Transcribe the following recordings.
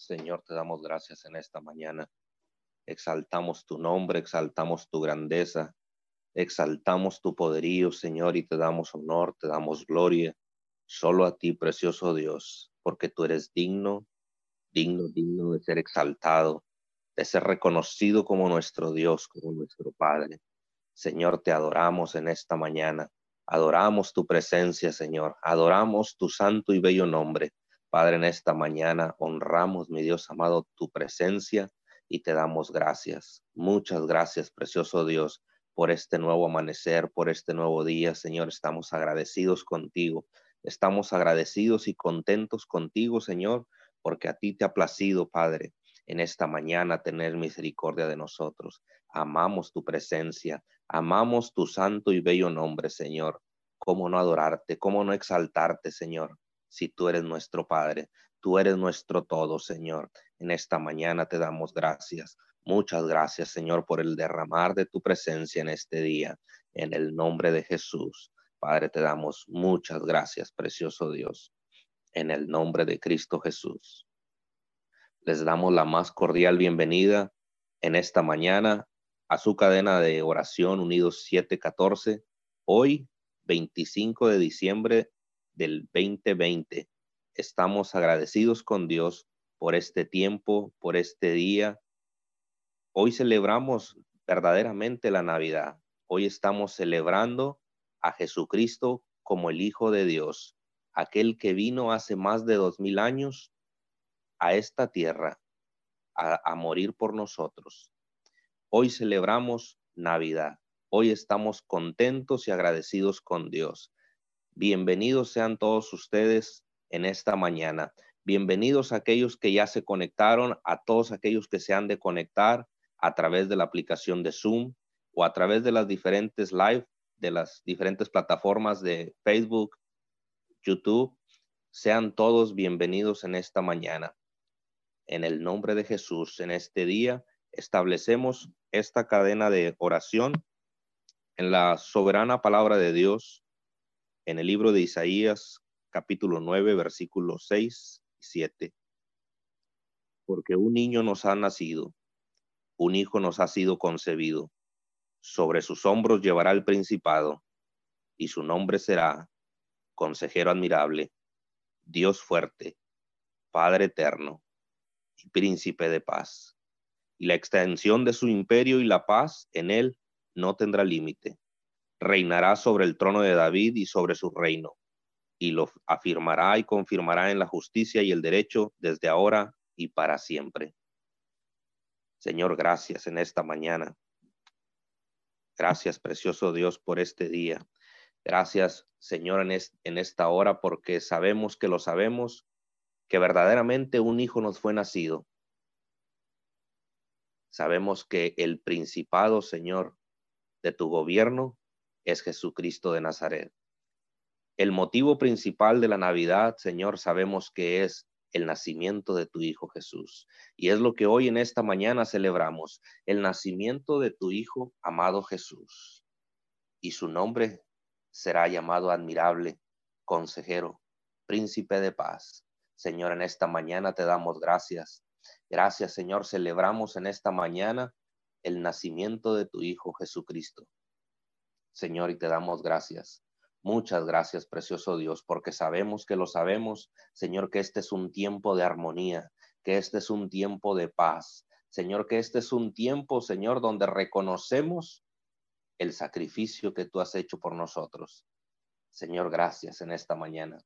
Señor, te damos gracias en esta mañana. Exaltamos tu nombre, exaltamos tu grandeza, exaltamos tu poderío, Señor, y te damos honor, te damos gloria. Solo a ti, precioso Dios, porque tú eres digno, digno, digno de ser exaltado, de ser reconocido como nuestro Dios, como nuestro Padre. Señor, te adoramos en esta mañana. Adoramos tu presencia, Señor. Adoramos tu santo y bello nombre. Padre, en esta mañana honramos, mi Dios amado, tu presencia y te damos gracias. Muchas gracias, precioso Dios, por este nuevo amanecer, por este nuevo día. Señor, estamos agradecidos contigo. Estamos agradecidos y contentos contigo, Señor, porque a ti te ha placido, Padre, en esta mañana tener misericordia de nosotros. Amamos tu presencia, amamos tu santo y bello nombre, Señor. ¿Cómo no adorarte? ¿Cómo no exaltarte, Señor? Si tú eres nuestro Padre, tú eres nuestro todo, Señor. En esta mañana te damos gracias. Muchas gracias, Señor, por el derramar de tu presencia en este día. En el nombre de Jesús, Padre, te damos muchas gracias, precioso Dios. En el nombre de Cristo Jesús. Les damos la más cordial bienvenida en esta mañana a su cadena de oración Unidos 714. Hoy, 25 de diciembre del 2020. Estamos agradecidos con Dios por este tiempo, por este día. Hoy celebramos verdaderamente la Navidad. Hoy estamos celebrando a Jesucristo como el Hijo de Dios, aquel que vino hace más de dos mil años a esta tierra a, morir por nosotros. Hoy celebramos Navidad. Hoy estamos contentos y agradecidos con Dios. Bienvenidos sean todos ustedes en esta mañana. Bienvenidos a aquellos que ya se conectaron, a todos aquellos que se han de conectar a través de la aplicación de Zoom o a través de las diferentes live de las diferentes plataformas de Facebook, YouTube. Sean todos bienvenidos en esta mañana. En el nombre de Jesús, en este día, establecemos esta cadena de oración en la soberana palabra de Dios en el libro de Isaías capítulo 9 versículos 6 y 7. Porque un niño nos ha nacido, un hijo nos ha sido concebido, sobre sus hombros llevará el principado, y su nombre será Consejero admirable, Dios fuerte, Padre eterno y Príncipe de paz. Y la extensión de su imperio y la paz en él no tendrá límite reinará sobre el trono de David y sobre su reino, y lo afirmará y confirmará en la justicia y el derecho desde ahora y para siempre. Señor, gracias en esta mañana. Gracias, precioso Dios, por este día. Gracias, Señor, en, esta hora, porque sabemos que lo sabemos, que verdaderamente un hijo nos fue nacido. Sabemos que el principado, Señor, de tu gobierno es Jesucristo de Nazaret. El motivo principal de la Navidad, Señor, sabemos que es el nacimiento de tu Hijo Jesús. Y es lo que hoy en esta mañana celebramos, el nacimiento de tu Hijo amado Jesús. Y su nombre será llamado admirable, consejero, príncipe de paz. Señor, en esta mañana te damos gracias. Gracias, Señor. Celebramos en esta mañana el nacimiento de tu Hijo Jesucristo. Señor, y te damos gracias. Muchas gracias, precioso Dios, porque sabemos que lo sabemos, Señor, que este es un tiempo de armonía, que este es un tiempo de paz. Señor, que este es un tiempo, Señor, donde reconocemos el sacrificio que tú has hecho por nosotros. Señor, gracias en esta mañana.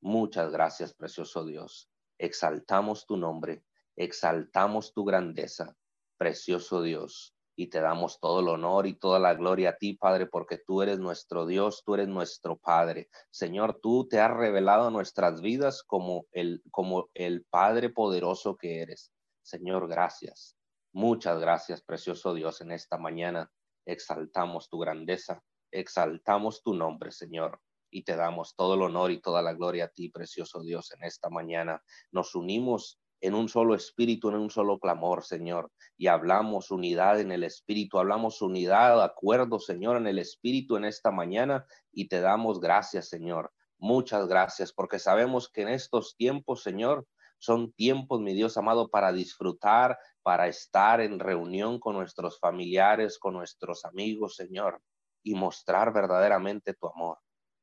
Muchas gracias, precioso Dios. Exaltamos tu nombre, exaltamos tu grandeza, precioso Dios y te damos todo el honor y toda la gloria a ti, Padre, porque tú eres nuestro Dios, tú eres nuestro Padre. Señor, tú te has revelado nuestras vidas como el, como el Padre poderoso que eres. Señor, gracias. Muchas gracias, precioso Dios, en esta mañana. Exaltamos tu grandeza, exaltamos tu nombre, Señor y te damos todo el honor y toda la gloria a ti, precioso Dios, en esta mañana. Nos unimos en un solo espíritu, en un solo clamor, Señor. Y hablamos unidad en el espíritu, hablamos unidad, acuerdo, Señor, en el espíritu en esta mañana y te damos gracias, Señor. Muchas gracias, porque sabemos que en estos tiempos, Señor, Son tiempos, mi Dios amado, para disfrutar, para estar en reunión con nuestros familiares, con nuestros amigos, Señor, y mostrar verdaderamente tu amor.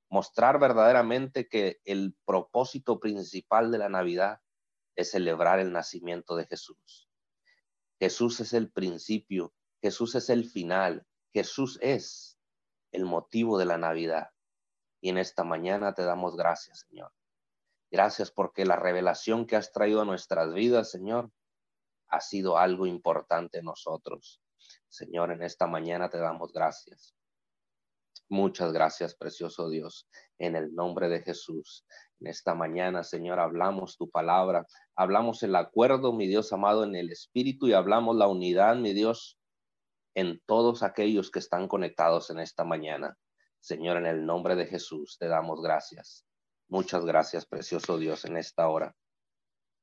Mostrar verdaderamente que el propósito principal de la Navidad es celebrar el nacimiento de Jesús. Jesús es el principio, Jesús es el final, Jesús es el motivo de la Navidad. Y en esta mañana te damos gracias, Señor. Gracias porque la revelación que has traído a nuestras vidas, Señor, ha sido algo importante en nosotros. Señor, en esta mañana te damos gracias. Muchas gracias, precioso Dios, en el nombre de Jesús. En esta mañana, Señor, hablamos tu palabra, hablamos el acuerdo, mi Dios amado, en el Espíritu y hablamos la unidad, mi Dios, en todos aquellos que están conectados en esta mañana. Señor, en el nombre de Jesús, te damos gracias. Muchas gracias, precioso Dios, en esta hora.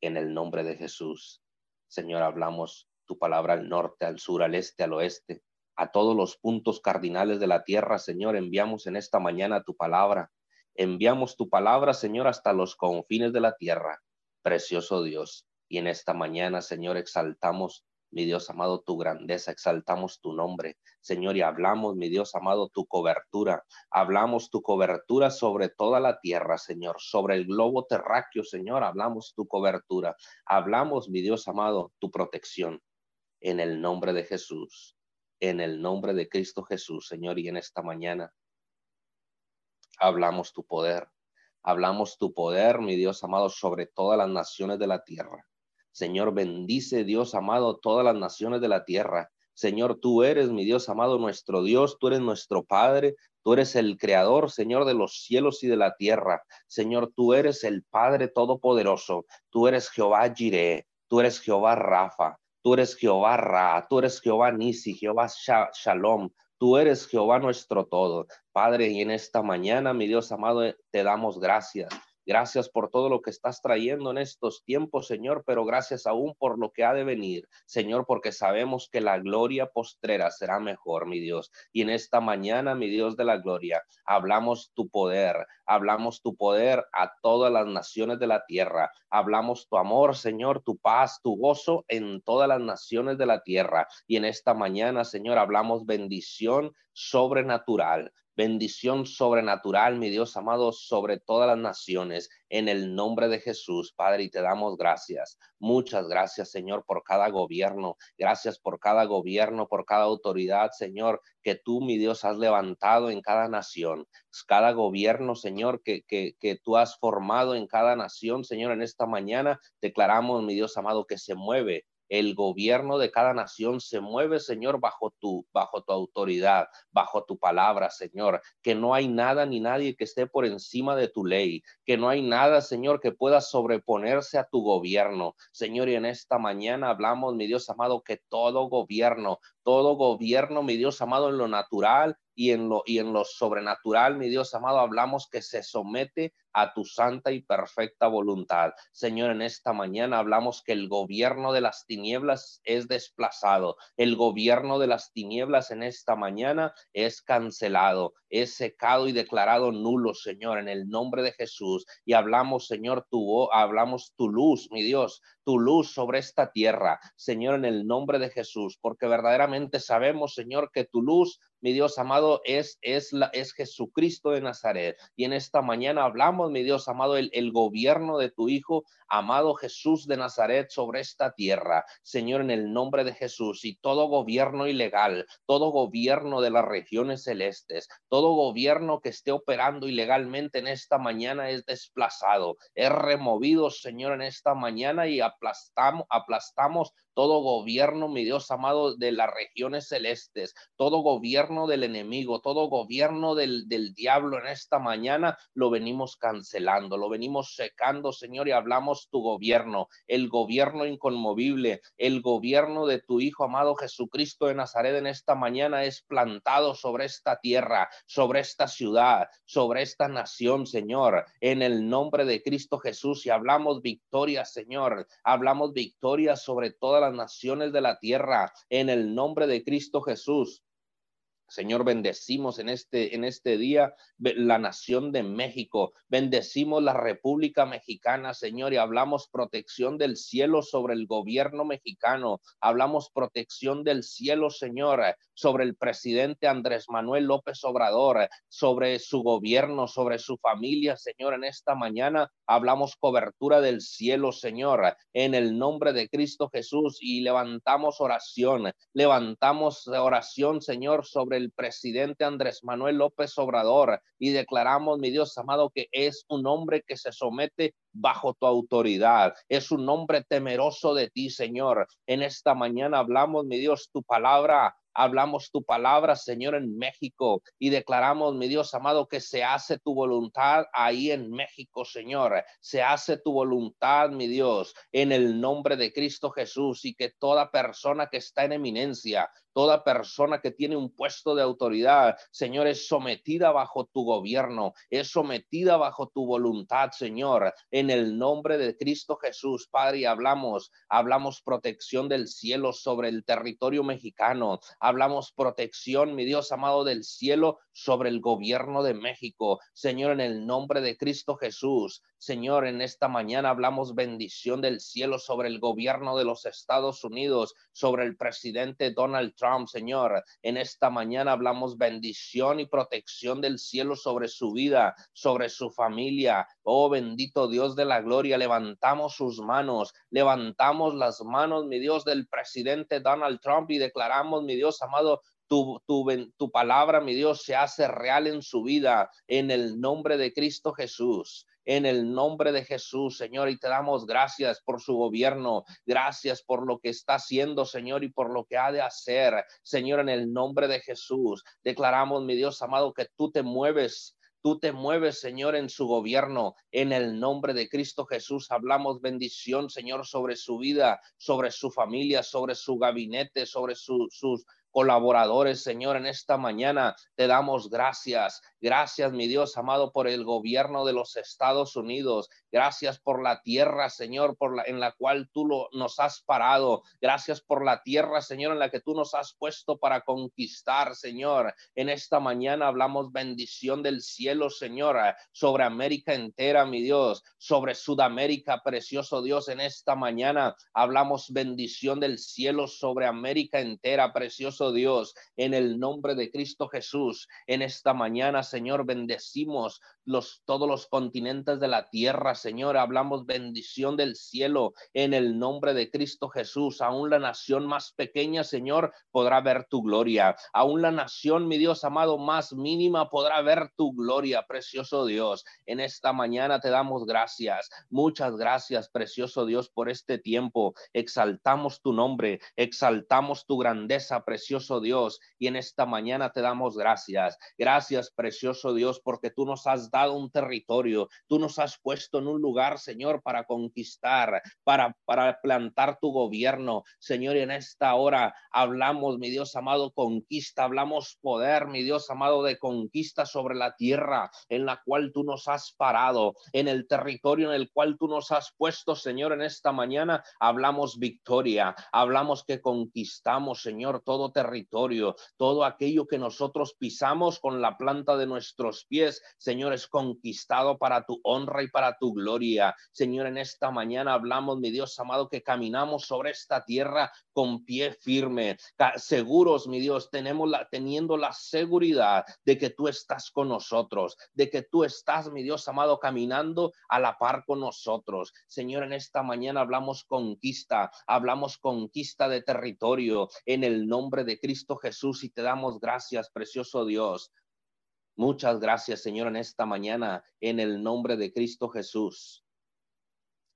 En el nombre de Jesús. Señor, hablamos tu palabra al norte, al sur, al este, al oeste, a todos los puntos cardinales de la tierra, Señor. Enviamos en esta mañana tu palabra. Enviamos tu palabra, Señor, hasta los confines de la tierra, precioso Dios. Y en esta mañana, Señor, exaltamos mi Dios amado, tu grandeza, exaltamos tu nombre, Señor, y hablamos, mi Dios amado, tu cobertura, hablamos tu cobertura sobre toda la tierra, Señor, sobre el globo terráqueo, Señor, hablamos tu cobertura, hablamos, mi Dios amado, tu protección, en el nombre de Jesús, en el nombre de Cristo Jesús, Señor, y en esta mañana hablamos tu poder, hablamos tu poder, mi Dios amado, sobre todas las naciones de la tierra. Señor, bendice Dios amado todas las naciones de la tierra. Señor, tú eres mi Dios amado, nuestro Dios, tú eres nuestro Padre, tú eres el Creador, Señor, de los cielos y de la tierra. Señor, tú eres el Padre Todopoderoso, tú eres Jehová Jireh, tú eres Jehová Rafa, tú eres Jehová Ra, tú eres Jehová Nisi, Jehová Shalom, Tú eres Jehová nuestro todo. Padre, y en esta mañana, mi Dios amado, te damos gracias. Gracias por todo lo que estás trayendo en estos tiempos, Señor, pero gracias aún por lo que ha de venir, Señor, porque sabemos que la gloria postrera será mejor, mi Dios. Y en esta mañana, mi Dios de la gloria, hablamos tu poder, hablamos tu poder a todas las naciones de la tierra, hablamos tu amor, Señor, tu paz, tu gozo en todas las naciones de la tierra. Y en esta mañana, Señor, hablamos bendición sobrenatural bendición sobrenatural, mi Dios amado, sobre todas las naciones, en el nombre de Jesús, Padre, y te damos gracias. Muchas gracias, Señor, por cada gobierno. Gracias por cada gobierno, por cada autoridad, Señor, que tú, mi Dios, has levantado en cada nación. Cada gobierno, Señor, que, que, tú has formado en cada nación, Señor, en esta mañana declaramos, mi Dios amado, que se mueve el gobierno de cada nación se mueve, Señor, bajo tu, bajo tu autoridad, bajo tu palabra, Señor. Que no hay nada ni nadie que esté por encima de tu ley. Que no hay nada, Señor, que pueda sobreponerse a tu gobierno. Señor, y en esta mañana hablamos, mi Dios amado, que todo gobierno, todo gobierno, mi Dios amado, en lo natural y en lo, y en lo sobrenatural, mi Dios amado, hablamos que se somete a tu santa y perfecta voluntad. Señor, en esta mañana hablamos que el gobierno de las tinieblas es desplazado. El gobierno de las tinieblas en esta mañana es cancelado, es secado y declarado nulo, Señor, en el nombre de Jesús. Y hablamos, Señor, tu hablamos tu luz, mi Dios, tu luz sobre esta tierra, Señor, en el nombre de Jesús, porque verdaderamente sabemos, Señor, que tu luz mi Dios amado, es, es, es Jesucristo de Nazaret. Y en esta mañana hablamos, mi Dios amado, el, el gobierno de tu Hijo, amado Jesús de Nazaret, sobre esta tierra. Señor, en el nombre de Jesús, y todo gobierno ilegal, todo gobierno de las regiones celestes, todo gobierno que esté operando ilegalmente en esta mañana es desplazado, es removido, Señor, en esta mañana y aplastamos, aplastamos todo gobierno, mi Dios amado, de las regiones celestes, todo gobierno del enemigo, todo gobierno del, del diablo en esta mañana, lo venimos cancelando, lo venimos secando, Señor, y hablamos tu gobierno, el gobierno inconmovible, el gobierno de tu Hijo amado Jesucristo de Nazaret en esta mañana es plantado sobre esta tierra, sobre esta ciudad, sobre esta nación, Señor, en el nombre de Cristo Jesús, y hablamos victoria, Señor, hablamos victoria sobre toda la naciones de la tierra en el nombre de Cristo Jesús. Señor, bendecimos en este, en este día la nación de México, bendecimos la República Mexicana, Señor, y hablamos protección del cielo sobre el gobierno mexicano, hablamos protección del cielo, Señor, sobre el presidente Andrés Manuel López Obrador, sobre su gobierno, sobre su familia, Señor, en esta mañana. Hablamos cobertura del cielo, Señor, en el nombre de Cristo Jesús y levantamos oración, levantamos oración, Señor, sobre el presidente Andrés Manuel López Obrador y declaramos, mi Dios amado, que es un hombre que se somete bajo tu autoridad. Es un hombre temeroso de ti, Señor. En esta mañana hablamos, mi Dios, tu palabra hablamos tu palabra, Señor, en México y declaramos, mi Dios amado, que se hace tu voluntad ahí en México, Señor. Se hace tu voluntad, mi Dios, en el nombre de Cristo Jesús y que toda persona que está en eminencia, toda persona que tiene un puesto de autoridad, Señor, es sometida bajo tu gobierno, es sometida bajo tu voluntad, Señor, en el nombre de Cristo Jesús, Padre, hablamos, hablamos protección del cielo sobre el territorio mexicano, hablamos protección, mi Dios amado del cielo, sobre el gobierno de México, Señor, en el nombre de Cristo Jesús, Señor, en esta mañana hablamos bendición del cielo sobre el gobierno de los Estados Unidos, sobre el presidente Donald Trump, Señor. En esta mañana hablamos bendición y protección del cielo sobre su vida, sobre su familia. Oh bendito Dios de la gloria, levantamos sus manos, levantamos las manos, mi Dios, del presidente Donald Trump y declaramos, mi Dios amado, tu, tu, palabra, mi Dios, se hace real en su vida en el nombre de Cristo Jesús en el nombre de Jesús, Señor, y te damos gracias por su gobierno, gracias por lo que está haciendo, Señor, y por lo que ha de hacer, Señor, en el nombre de Jesús. Declaramos, mi Dios amado, que tú te mueves Tú te mueves, Señor, en su gobierno. En el nombre de Cristo Jesús hablamos bendición, Señor, sobre su vida, sobre su familia, sobre su gabinete, sobre sus colaboradores, Señor, en esta mañana te damos gracias. Gracias, mi Dios amado, por el gobierno de los Estados Unidos. Gracias por la tierra, Señor, por la, en la cual tú lo, nos has parado. Gracias por la tierra, Señor, en la que tú nos has puesto para conquistar, Señor. En esta mañana hablamos bendición del cielo, Señor, sobre América entera, mi Dios, sobre Sudamérica, precioso Dios. En esta mañana hablamos bendición del cielo sobre América entera, precioso Dios, en el nombre de Cristo Jesús. En esta mañana, Señor, bendecimos los, todos los continentes de la tierra, Señor. Hablamos bendición del cielo en el nombre de Cristo Jesús. Aún la nación más pequeña, Señor, podrá ver tu gloria. Aún la nación, mi Dios amado, más mínima podrá ver tu gloria, precioso Dios. En esta mañana te damos gracias. Muchas gracias, precioso Dios, por este tiempo. Exaltamos tu nombre, exaltamos tu grandeza, precioso Dios. Y en esta mañana te damos gracias. Gracias, precioso Dios, porque tú nos has un territorio, tú nos has puesto en un lugar, Señor, para conquistar, para, para plantar tu gobierno. Señor, y en esta hora hablamos, mi Dios amado, conquista, hablamos poder, mi Dios amado, de conquista sobre la tierra en la cual tú nos has parado, en el territorio en el cual tú nos has puesto, Señor, en esta mañana hablamos victoria, hablamos que conquistamos, Señor, todo territorio, todo aquello que nosotros pisamos con la planta de nuestros pies, Señor, es conquistado para tu honra y para tu gloria. Señor, en esta mañana hablamos, mi Dios amado, que caminamos sobre esta tierra con pie firme, seguros, mi Dios, tenemos la, teniendo la seguridad de que tú estás con nosotros, de que tú estás, mi Dios amado, caminando a la par con nosotros. Señor, en esta mañana hablamos conquista, hablamos conquista de territorio en el nombre de Cristo Jesús y te damos gracias, precioso Dios. Muchas gracias, Señor, en esta mañana, en el nombre de Cristo Jesús.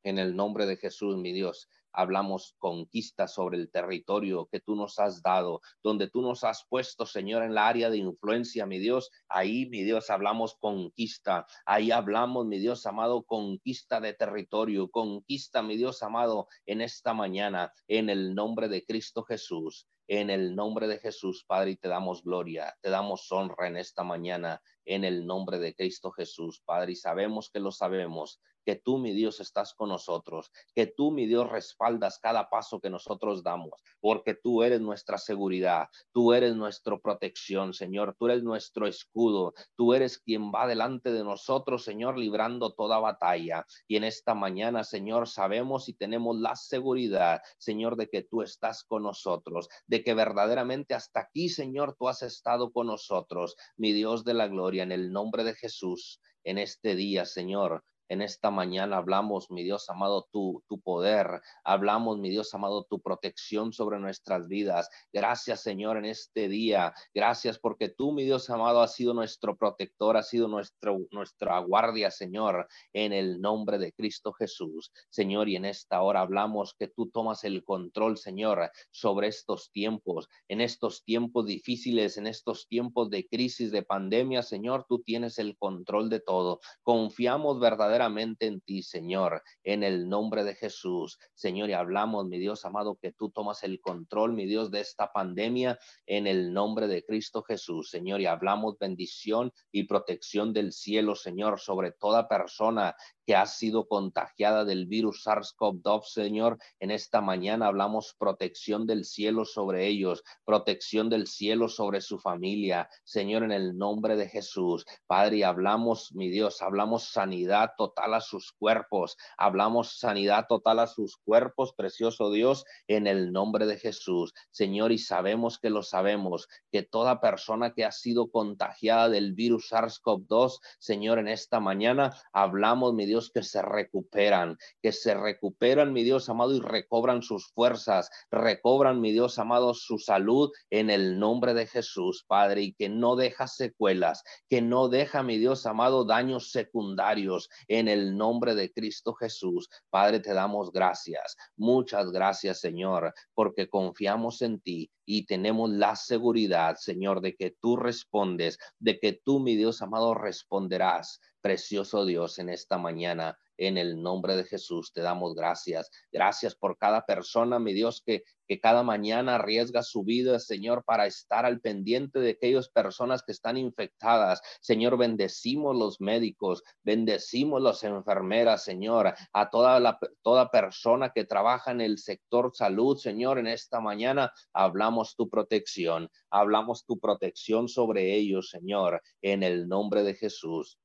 En el nombre de Jesús, mi Dios, hablamos conquista sobre el territorio que tú nos has dado, donde tú nos has puesto, Señor, en la área de influencia, mi Dios. Ahí, mi Dios, hablamos conquista. Ahí hablamos, mi Dios amado, conquista de territorio, conquista, mi Dios amado, en esta mañana, en el nombre de Cristo Jesús. En el nombre de Jesús, Padre, te damos gloria, te damos honra en esta mañana, en el nombre de Cristo Jesús, Padre, y sabemos que lo sabemos, que tú, mi Dios, estás con nosotros, que tú, mi Dios, respaldas cada paso que nosotros damos, porque tú eres nuestra seguridad, tú eres nuestra protección, Señor, tú eres nuestro escudo, tú eres quien va delante de nosotros, Señor, librando toda batalla. Y en esta mañana, Señor, sabemos y tenemos la seguridad, Señor, de que tú estás con nosotros, de que verdaderamente hasta aquí, Señor, tú has estado con nosotros, mi Dios de la gloria, en el nombre de Jesús, en este día, Señor. En esta mañana hablamos, mi Dios amado, tu, poder. Hablamos, mi Dios amado, tu protección sobre nuestras vidas. Gracias, Señor, en este día. Gracias porque tú, mi Dios amado, has sido nuestro protector, has sido nuestro, nuestra guardia, Señor, en el nombre de Cristo Jesús. Señor, y en esta hora hablamos que tú tomas el control, Señor, sobre estos tiempos, en estos tiempos difíciles, en estos tiempos de crisis, de pandemia, Señor, tú tienes el control de todo. Confiamos verdaderamente en ti, Señor, en el nombre de Jesús. Señor, y hablamos, mi Dios amado, que tú tomas el control, mi Dios, de esta pandemia en el nombre de Cristo Jesús, Señor, y hablamos bendición y protección del cielo, Señor, sobre toda persona que ha sido contagiada del virus SARS-CoV-2, Señor. En esta mañana hablamos protección del cielo sobre ellos, protección del cielo sobre su familia, Señor, en el nombre de Jesús. Padre, y hablamos, mi Dios, hablamos sanidad total a sus cuerpos, hablamos sanidad total a sus cuerpos, precioso Dios, en el nombre de Jesús. Señor, y sabemos que lo sabemos, que toda persona que ha sido contagiada del virus SARS-CoV-2, Señor, en esta mañana hablamos, mi Dios, que se recuperan, que se recuperan, mi Dios amado, y recobran sus fuerzas, recobran, mi Dios amado, su salud en el nombre de Jesús, Padre, y que no deja secuelas, que no deja, mi Dios amado, daños secundarios el nombre de Cristo Jesús. Padre, te damos gracias. Muchas gracias, Señor, porque confiamos en ti y tenemos la seguridad, Señor, de que tú respondes, de que tú, mi Dios amado, responderás Precioso Dios, en esta mañana, en el nombre de Jesús, te damos gracias. Gracias por cada persona, mi Dios, que, cada mañana arriesga su vida, Señor, para estar al pendiente de aquellas personas que están infectadas. Señor, bendecimos los médicos, bendecimos las enfermeras, Señor, a toda la toda persona que trabaja en el sector salud, Señor, en esta mañana hablamos tu protección, hablamos tu protección sobre ellos, Señor, en el nombre de Jesús.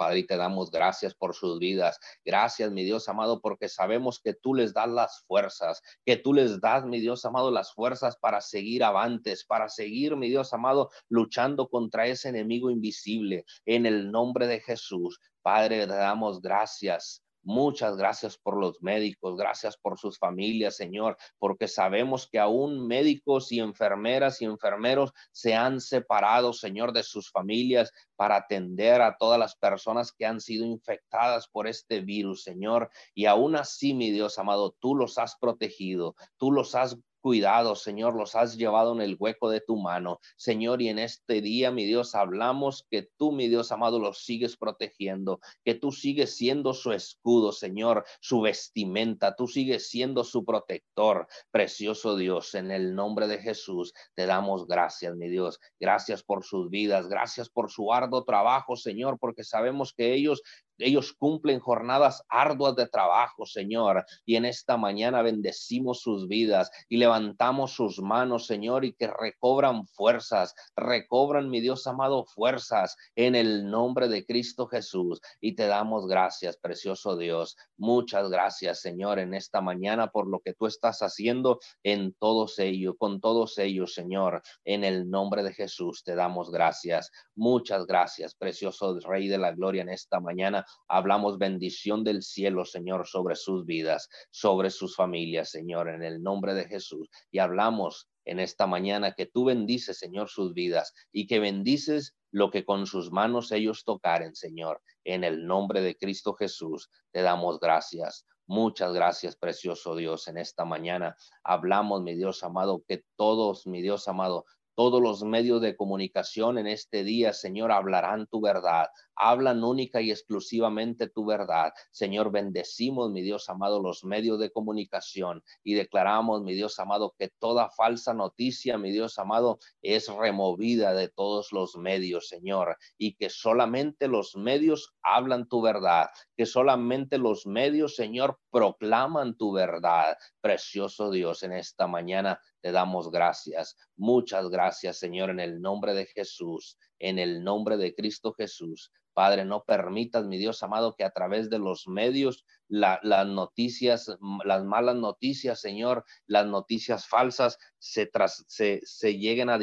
Padre, y te damos gracias por sus vidas. Gracias, mi Dios amado, porque sabemos que tú les das las fuerzas, que tú les das, mi Dios amado, las fuerzas para seguir avantes, para seguir, mi Dios amado, luchando contra ese enemigo invisible. En el nombre de Jesús, Padre, te damos gracias. Muchas gracias por los médicos, gracias por sus familias, Señor, porque sabemos que aún médicos y enfermeras y enfermeros se han separado, Señor, de sus familias para atender a todas las personas que han sido infectadas por este virus, Señor. Y aún así, mi Dios amado, tú los has protegido, tú los has cuidado, Señor, los has llevado en el hueco de tu mano. Señor, y en este día, mi Dios, hablamos que tú, mi Dios amado, los sigues protegiendo, que tú sigues siendo su escudo, Señor, su vestimenta, tú sigues siendo su protector. Precioso Dios, en el nombre de Jesús, te damos gracias, mi Dios. Gracias por sus vidas, gracias por su arduo trabajo, Señor, porque sabemos que ellos ellos cumplen jornadas arduas de trabajo, Señor, y en esta mañana bendecimos sus vidas y levantamos sus manos, Señor, y que recobran fuerzas, recobran, mi Dios amado, fuerzas en el nombre de Cristo Jesús. Y te damos gracias, precioso Dios. Muchas gracias, Señor, en esta mañana por lo que tú estás haciendo en todos ellos, con todos ellos, Señor. En el nombre de Jesús te damos gracias. Muchas gracias, precioso Rey de la Gloria, en esta mañana Hablamos bendición del cielo, Señor, sobre sus vidas, sobre sus familias, Señor, en el nombre de Jesús. Y hablamos en esta mañana que tú bendices, Señor, sus vidas y que bendices lo que con sus manos ellos tocaren, Señor. En el nombre de Cristo Jesús, te damos gracias. Muchas gracias, precioso Dios, en esta mañana. Hablamos, mi Dios amado, que todos, mi Dios amado, todos los medios de comunicación en este día, Señor, hablarán tu verdad, hablan única y exclusivamente tu verdad. Señor, bendecimos, mi Dios amado, los medios de comunicación y declaramos, mi Dios amado, que toda falsa noticia, mi Dios amado, es removida de todos los medios, Señor, y que solamente los medios hablan tu verdad, que solamente los medios, Señor, proclaman tu verdad. Precioso Dios, en esta mañana te damos gracias. Muchas gracias, Señor, en el nombre de Jesús, en el nombre de Cristo Jesús. Padre, no permitas, mi Dios amado, que a través de los medios, las noticias, las malas noticias, Señor, las noticias falsas se, lleguen a,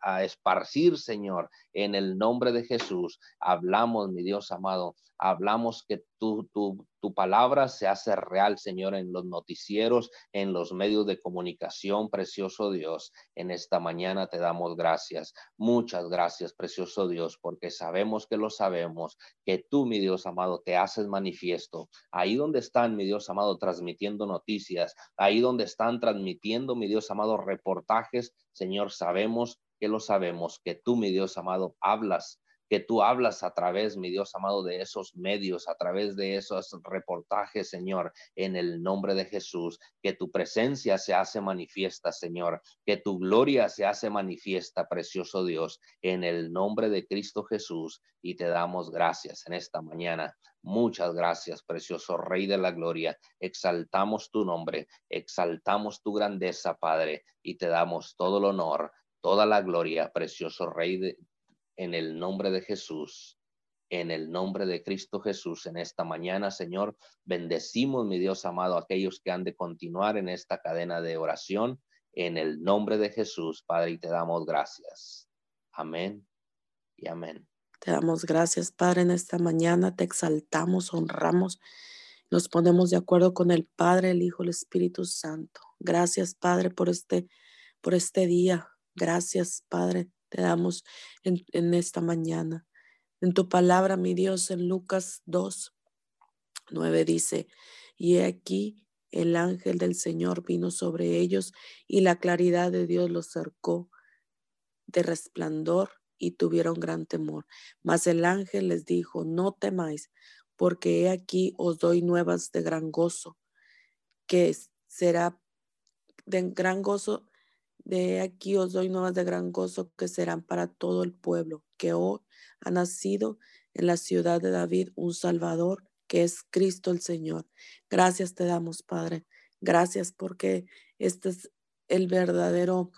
a esparcir, Señor, en el nombre de Jesús. Hablamos, mi Dios amado, hablamos que tu, tu, tu, palabra se hace real, Señor, en los noticieros, en los medios de comunicación, precioso Dios. En esta mañana te damos gracias. Muchas gracias, precioso Dios, porque sabemos que lo sabemos, que tú, mi Dios amado, te haces manifiesto. Ahí donde están, mi Dios amado, transmitiendo noticias, ahí donde están transmitiendo, mi Dios amado, reportajes, Señor, sabemos que lo sabemos, que tú, mi Dios amado, hablas que tú hablas a través, mi Dios amado, de esos medios, a través de esos reportajes, Señor, en el nombre de Jesús, que tu presencia se hace manifiesta, Señor, que tu gloria se hace manifiesta, precioso Dios, en el nombre de Cristo Jesús, y te damos gracias en esta mañana. Muchas gracias, precioso Rey de la Gloria. Exaltamos tu nombre, exaltamos tu grandeza, Padre, y te damos todo el honor, toda la gloria, precioso Rey de, en el nombre de Jesús, en el nombre de Cristo Jesús, en esta mañana, Señor, bendecimos, mi Dios amado, a aquellos que han de continuar en esta cadena de oración, en el nombre de Jesús, Padre, y te damos gracias. Amén y amén. Te damos gracias, Padre, en esta mañana, te exaltamos, honramos, nos ponemos de acuerdo con el Padre, el Hijo, el Espíritu Santo. Gracias, Padre, por este, por este día. Gracias, Padre te damos en, esta mañana. En tu palabra, mi Dios, en Lucas 2, 9 dice, y aquí el ángel del Señor vino sobre ellos y la claridad de Dios los cercó de resplandor y tuvieron gran temor. Mas el ángel les dijo, no temáis, porque he aquí os doy nuevas de gran gozo, que será de gran gozo de aquí os doy nuevas de gran gozo que serán para todo el pueblo, que hoy ha nacido en la ciudad de David un Salvador, que es Cristo el Señor. Gracias te damos, Padre. Gracias porque este es el verdadero,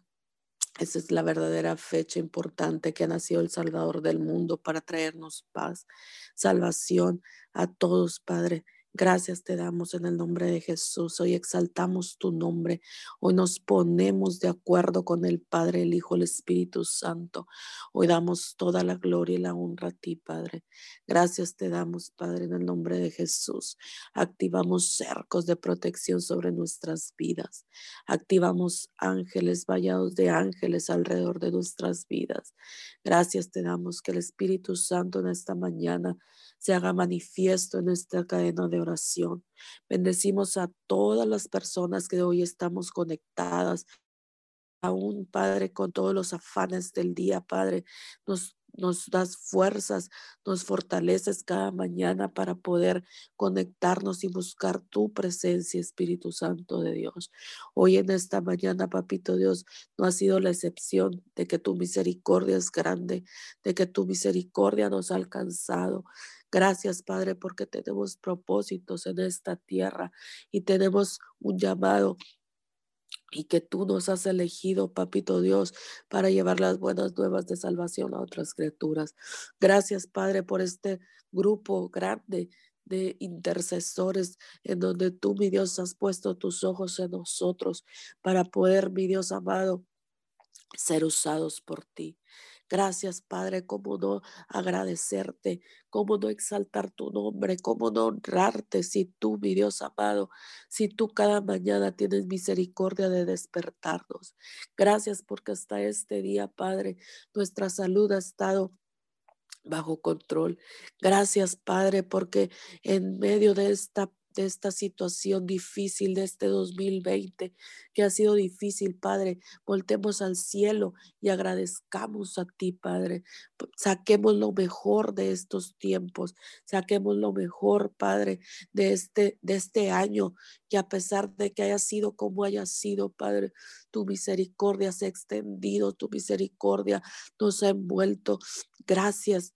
esta es la verdadera fecha importante que ha nacido el Salvador del mundo para traernos paz, salvación a todos, Padre. Gracias te damos en el nombre de Jesús. Hoy exaltamos tu nombre. Hoy nos ponemos de acuerdo con el Padre, el Hijo, el Espíritu Santo. Hoy damos toda la gloria y la honra a ti, Padre. Gracias te damos, Padre, en el nombre de Jesús. Activamos cercos de protección sobre nuestras vidas. Activamos ángeles, vallados de ángeles alrededor de nuestras vidas. Gracias te damos que el Espíritu Santo en esta mañana se haga manifiesto en esta cadena de oración. Bendecimos a todas las personas que hoy estamos conectadas. Aún, Padre, con todos los afanes del día, Padre, nos nos das fuerzas, nos fortaleces cada mañana para poder conectarnos y buscar tu presencia, Espíritu Santo de Dios. Hoy en esta mañana, Papito Dios, no ha sido la excepción de que tu misericordia es grande, de que tu misericordia nos ha alcanzado. Gracias, Padre, porque tenemos propósitos en esta tierra y tenemos un llamado y que tú nos has elegido, papito Dios, para llevar las buenas nuevas de salvación a otras criaturas. Gracias, Padre, por este grupo grande de intercesores en donde tú, mi Dios, has puesto tus ojos en nosotros para poder, mi Dios amado, ser usados por ti. Gracias, Padre, cómo no agradecerte, cómo no exaltar tu nombre, cómo no honrarte si tú, mi Dios amado, si tú cada mañana tienes misericordia de despertarnos. Gracias porque hasta este día, Padre, nuestra salud ha estado bajo control. Gracias, Padre, porque en medio de esta de esta situación difícil de este 2020 que ha sido difícil, Padre. Voltemos al cielo y agradezcamos a ti, Padre. Saquemos lo mejor de estos tiempos, saquemos lo mejor, Padre, de este, de este año, que a pesar de que haya sido como haya sido, Padre, tu misericordia se ha extendido, tu misericordia nos ha envuelto. Gracias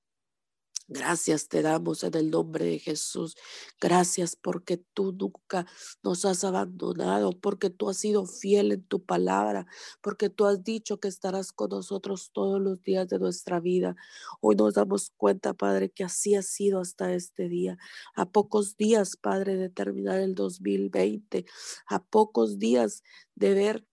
Gracias te damos en el nombre de Jesús. Gracias porque tú nunca nos has abandonado, porque tú has sido fiel en tu palabra, porque tú has dicho que estarás con nosotros todos los días de nuestra vida. Hoy nos damos cuenta, Padre, que así ha sido hasta este día. A pocos días, Padre, de terminar el 2020, a pocos días de ver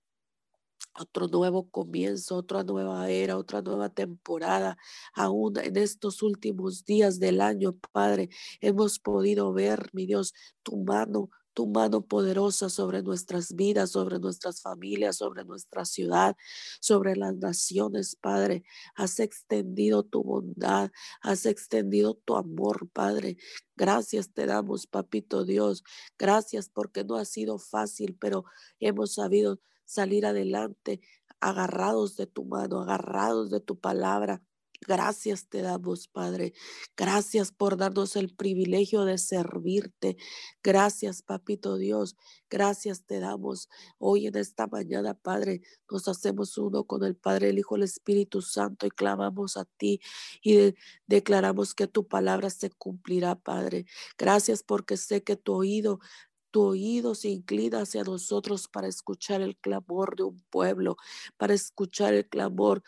otro nuevo comienzo, otra nueva era, otra nueva temporada. Aún en estos últimos días del año, Padre, hemos podido ver, mi Dios, tu mano, tu mano poderosa sobre nuestras vidas, sobre nuestras familias, sobre nuestra ciudad, sobre las naciones, Padre. Has extendido tu bondad, has extendido tu amor, Padre. Gracias te damos, Papito Dios. Gracias porque no ha sido fácil, pero hemos sabido salir adelante, agarrados de tu mano, agarrados de tu palabra. Gracias te damos, Padre. Gracias por darnos el privilegio de servirte. Gracias, Papito Dios. Gracias te damos. Hoy en esta mañana, Padre, nos hacemos uno con el Padre, el Hijo, el Espíritu Santo y clamamos a ti y declaramos que tu palabra se cumplirá, Padre. Gracias porque sé que tu oído tu oído se inclina hacia nosotros para escuchar el clamor de un pueblo, para escuchar el clamor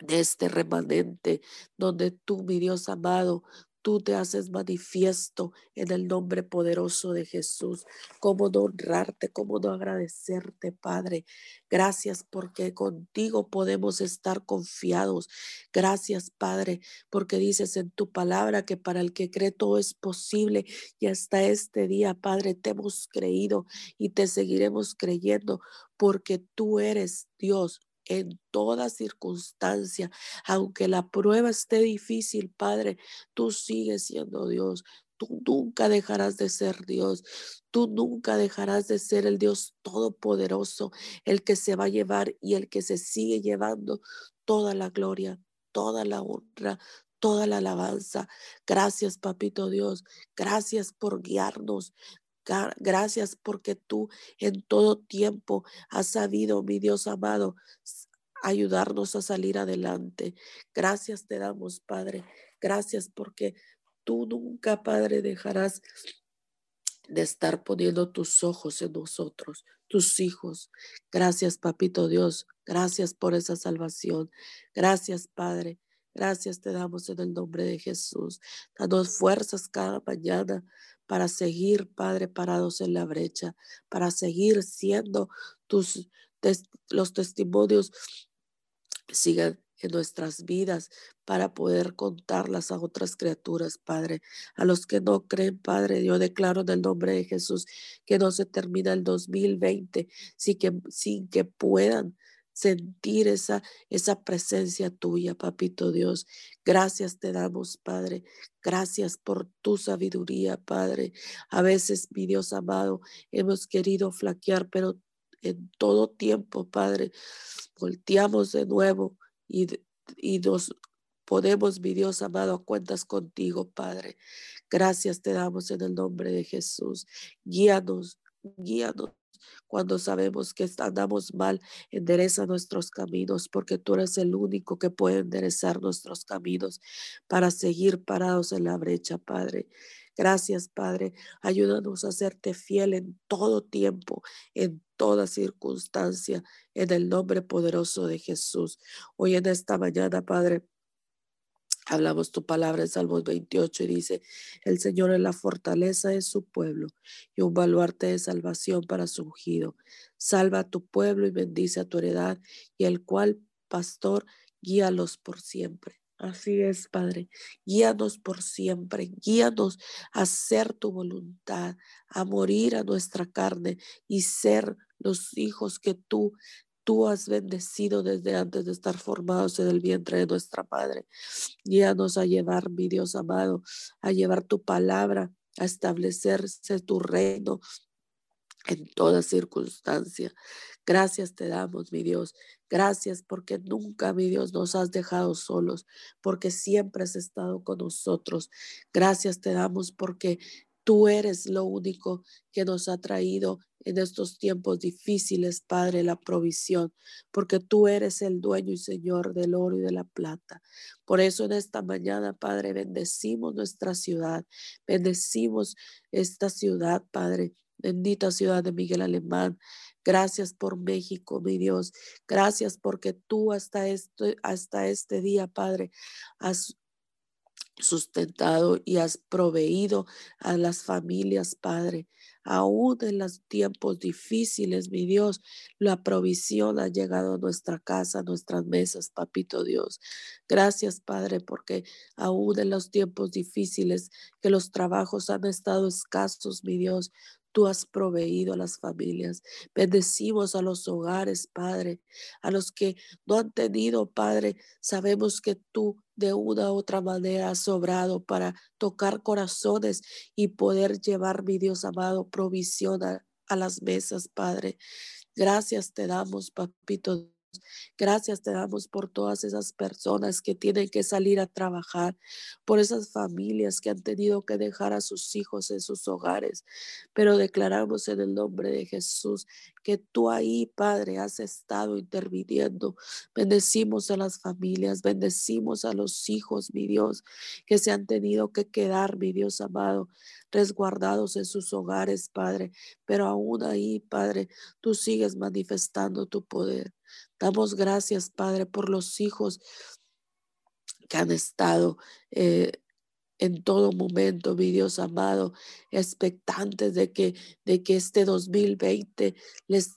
de este remanente, donde tú, mi Dios amado, tú te haces manifiesto en el nombre poderoso de Jesús. Cómo no honrarte, cómo no agradecerte, Padre. Gracias porque contigo podemos estar confiados. Gracias, Padre, porque dices en tu palabra que para el que cree todo es posible. Y hasta este día, Padre, te hemos creído y te seguiremos creyendo porque tú eres Dios en toda circunstancia, aunque la prueba esté difícil, Padre, tú sigues siendo Dios. Tú nunca dejarás de ser Dios. Tú nunca dejarás de ser el Dios todopoderoso, el que se va a llevar y el que se sigue llevando toda la gloria, toda la honra, toda la alabanza. Gracias, Papito Dios. Gracias por guiarnos. Gracias porque tú en todo tiempo has sabido, mi Dios amado, ayudarnos a salir adelante. Gracias te damos, Padre. Gracias porque tú nunca, Padre, dejarás de estar poniendo tus ojos en nosotros, tus hijos. Gracias, Papito Dios. Gracias por esa salvación. Gracias, Padre. Gracias te damos en el nombre de Jesús. Danos fuerzas cada mañana para seguir, Padre, parados en la brecha, para seguir siendo tus los testimonios sigan en nuestras vidas para poder contarlas a otras criaturas, Padre. A los que no creen, Padre, yo declaro en el nombre de Jesús que no se termina el 2020 sin que, sin que puedan sentir esa, esa presencia tuya, papito Dios. Gracias te damos, Padre. Gracias por tu sabiduría, Padre. A veces, mi Dios amado, hemos querido flaquear, pero en todo tiempo, Padre, volteamos de nuevo y, y nos podemos, mi Dios amado, a cuentas contigo, Padre. Gracias te damos en el nombre de Jesús. Guíanos, guíanos cuando sabemos que andamos mal, endereza nuestros caminos, porque tú eres el único que puede enderezar nuestros caminos para seguir parados en la brecha, Padre. Gracias, Padre. Ayúdanos a serte fiel en todo tiempo, en toda circunstancia, en el nombre poderoso de Jesús. Hoy en esta mañana, Padre, Hablamos tu palabra en Salmos 28 y dice, el Señor es la fortaleza de su pueblo y un baluarte de salvación para su ungido. Salva a tu pueblo y bendice a tu heredad y el cual, pastor, guíalos por siempre. Así es, Padre. Guíanos por siempre. Guíanos a hacer tu voluntad, a morir a nuestra carne y ser los hijos que tú tú has bendecido desde antes de estar formados en el vientre de nuestra madre. Guíanos a llevar, mi Dios amado, a llevar tu palabra a establecerse tu reino en toda circunstancia. Gracias te damos, mi Dios. Gracias porque nunca, mi Dios, nos has dejado solos, porque siempre has estado con nosotros. Gracias te damos porque tú eres lo único que nos ha traído en estos tiempos difíciles, Padre, la provisión, porque tú eres el dueño y Señor del oro y de la plata. Por eso en esta mañana, Padre, bendecimos nuestra ciudad, bendecimos esta ciudad, Padre. Bendita ciudad de Miguel Alemán. Gracias por México, mi Dios. Gracias porque tú hasta este, hasta este día, Padre, has sustentado y has proveído a las familias, Padre. Aún en los tiempos difíciles, mi Dios, la provisión ha llegado a nuestra casa, a nuestras mesas, papito Dios. Gracias, Padre, porque aún en los tiempos difíciles que los trabajos han estado escasos, mi Dios, tú has proveído a las familias. Bendecimos a los hogares, Padre, a los que no han tenido, Padre. Sabemos que tú de una u otra manera has sobrado para tocar corazones y poder llevar, mi Dios amado, provisión a, a las mesas, Padre. Gracias te damos, papito Gracias te damos por todas esas personas que tienen que salir a trabajar, por esas familias que han tenido que dejar a sus hijos en sus hogares. Pero declaramos en el nombre de Jesús que tú ahí, Padre, has estado interviniendo. Bendecimos a las familias, bendecimos a los hijos, mi Dios, que se han tenido que quedar, mi Dios amado, resguardados en sus hogares, Padre. Pero aún ahí, Padre, tú sigues manifestando tu poder. Damos gracias, Padre, por los hijos que han estado eh, en todo momento, mi Dios amado, expectantes de que, de que este 2020 les,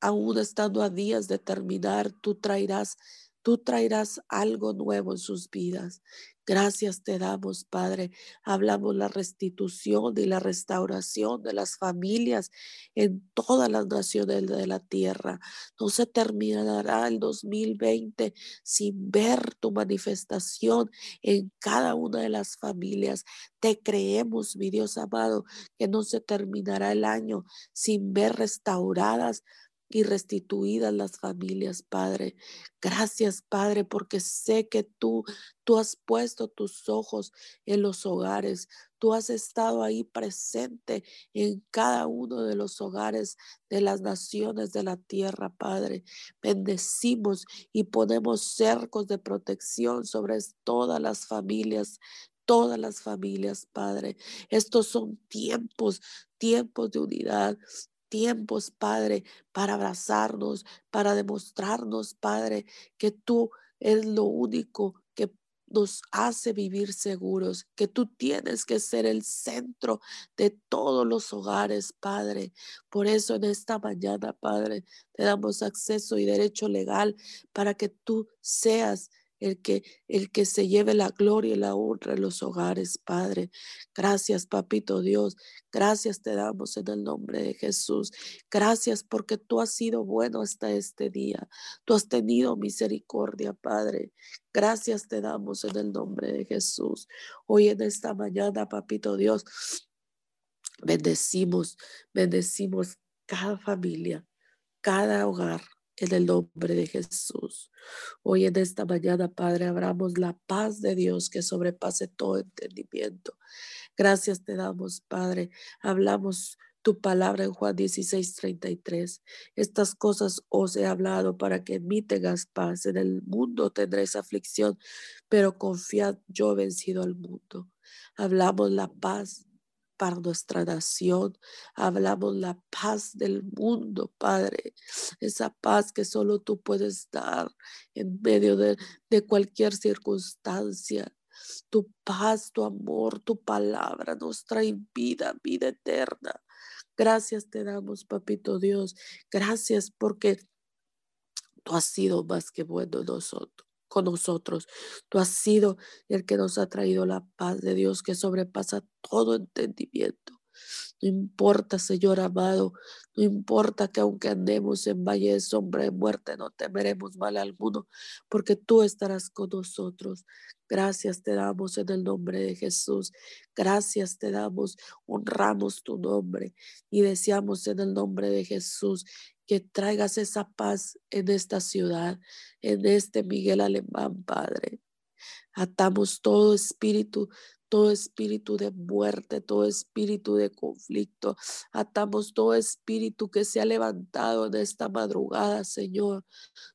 aún estando a días de terminar, tú traerás tú traerás algo nuevo en sus vidas. Gracias te damos, Padre. Hablamos la restitución y la restauración de las familias en todas las naciones de la tierra. No se terminará el 2020 sin ver tu manifestación en cada una de las familias. Te creemos, mi Dios amado, que no se terminará el año sin ver restauradas y restituidas las familias, Padre. Gracias, Padre, porque sé que tú, tú has puesto tus ojos en los hogares. Tú has estado ahí presente en cada uno de los hogares de las naciones de la tierra, Padre. Bendecimos y ponemos cercos de protección sobre todas las familias todas las familias, Padre. Estos son tiempos, tiempos de unidad, tiempos, Padre, para abrazarnos, para demostrarnos, Padre, que tú eres lo único que nos hace vivir seguros, que tú tienes que ser el centro de todos los hogares, Padre. Por eso en esta mañana, Padre, te damos acceso y derecho legal para que tú seas el que, el que se lleve la gloria y la honra en los hogares, Padre. Gracias, Papito Dios. Gracias te damos en el nombre de Jesús. Gracias porque tú has sido bueno hasta este día. Tú has tenido misericordia, Padre. Gracias te damos en el nombre de Jesús. Hoy en esta mañana, Papito Dios, bendecimos, bendecimos cada familia, cada hogar en el nombre de Jesús. Hoy en esta mañana, Padre, abramos la paz de Dios que sobrepase todo entendimiento. Gracias te damos, Padre. Hablamos tu palabra en Juan 16, 33. Estas cosas os he hablado para que en mí tengas paz. En el mundo tendréis aflicción, pero confiad, yo he vencido al mundo. Hablamos la paz para nuestra nación. Hablamos la paz del mundo, Padre. Esa paz que solo tú puedes dar en medio de, cualquier circunstancia. Tu paz, tu amor, tu palabra nos trae vida, vida eterna. Gracias te damos, Papito Dios. Gracias porque tú has sido más que bueno nosotros con nosotros. Tú has sido el que nos ha traído la paz de Dios que sobrepasa todo entendimiento. No importa, Señor amado, no importa que aunque andemos en valle de sombra de muerte, no temeremos mal alguno, porque tú estarás con nosotros. Gracias te damos en el nombre de Jesús. Gracias te damos, honramos tu nombre y deseamos en el nombre de Jesús que traigas esa paz en esta ciudad, en este Miguel Alemán, Padre. Atamos todo espíritu todo espíritu de muerte, todo espíritu de conflicto. Atamos todo espíritu que se ha levantado en esta madrugada, Señor.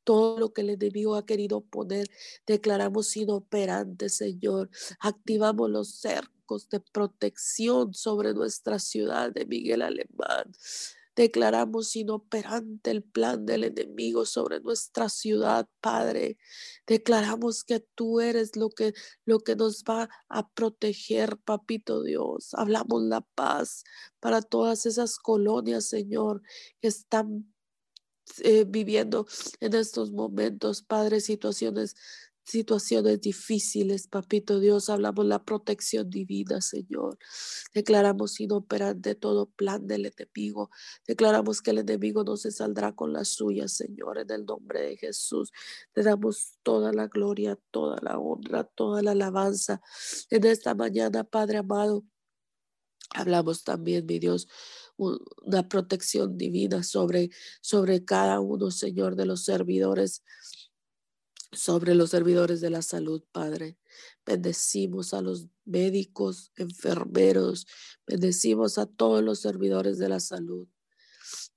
Todo lo que el enemigo ha querido poner, declaramos inoperante, Señor. Activamos los cercos de protección sobre nuestra ciudad de Miguel Alemán. Declaramos inoperante el plan del enemigo sobre nuestra ciudad, Padre. Declaramos que tú eres lo que, lo que nos va a proteger, Papito Dios. Hablamos la paz para todas esas colonias, Señor, que están eh, viviendo en estos momentos, Padre, situaciones situaciones difíciles, papito Dios, hablamos la protección divina, Señor. Declaramos inoperante todo plan del enemigo. Declaramos que el enemigo no se saldrá con la suya, Señor, en el nombre de Jesús. Te damos toda la gloria, toda la honra, toda la alabanza. En esta mañana, Padre amado, hablamos también, mi Dios, una protección divina sobre, sobre cada uno, Señor, de los servidores sobre los servidores de la salud, Padre. Bendecimos a los médicos, enfermeros, bendecimos a todos los servidores de la salud,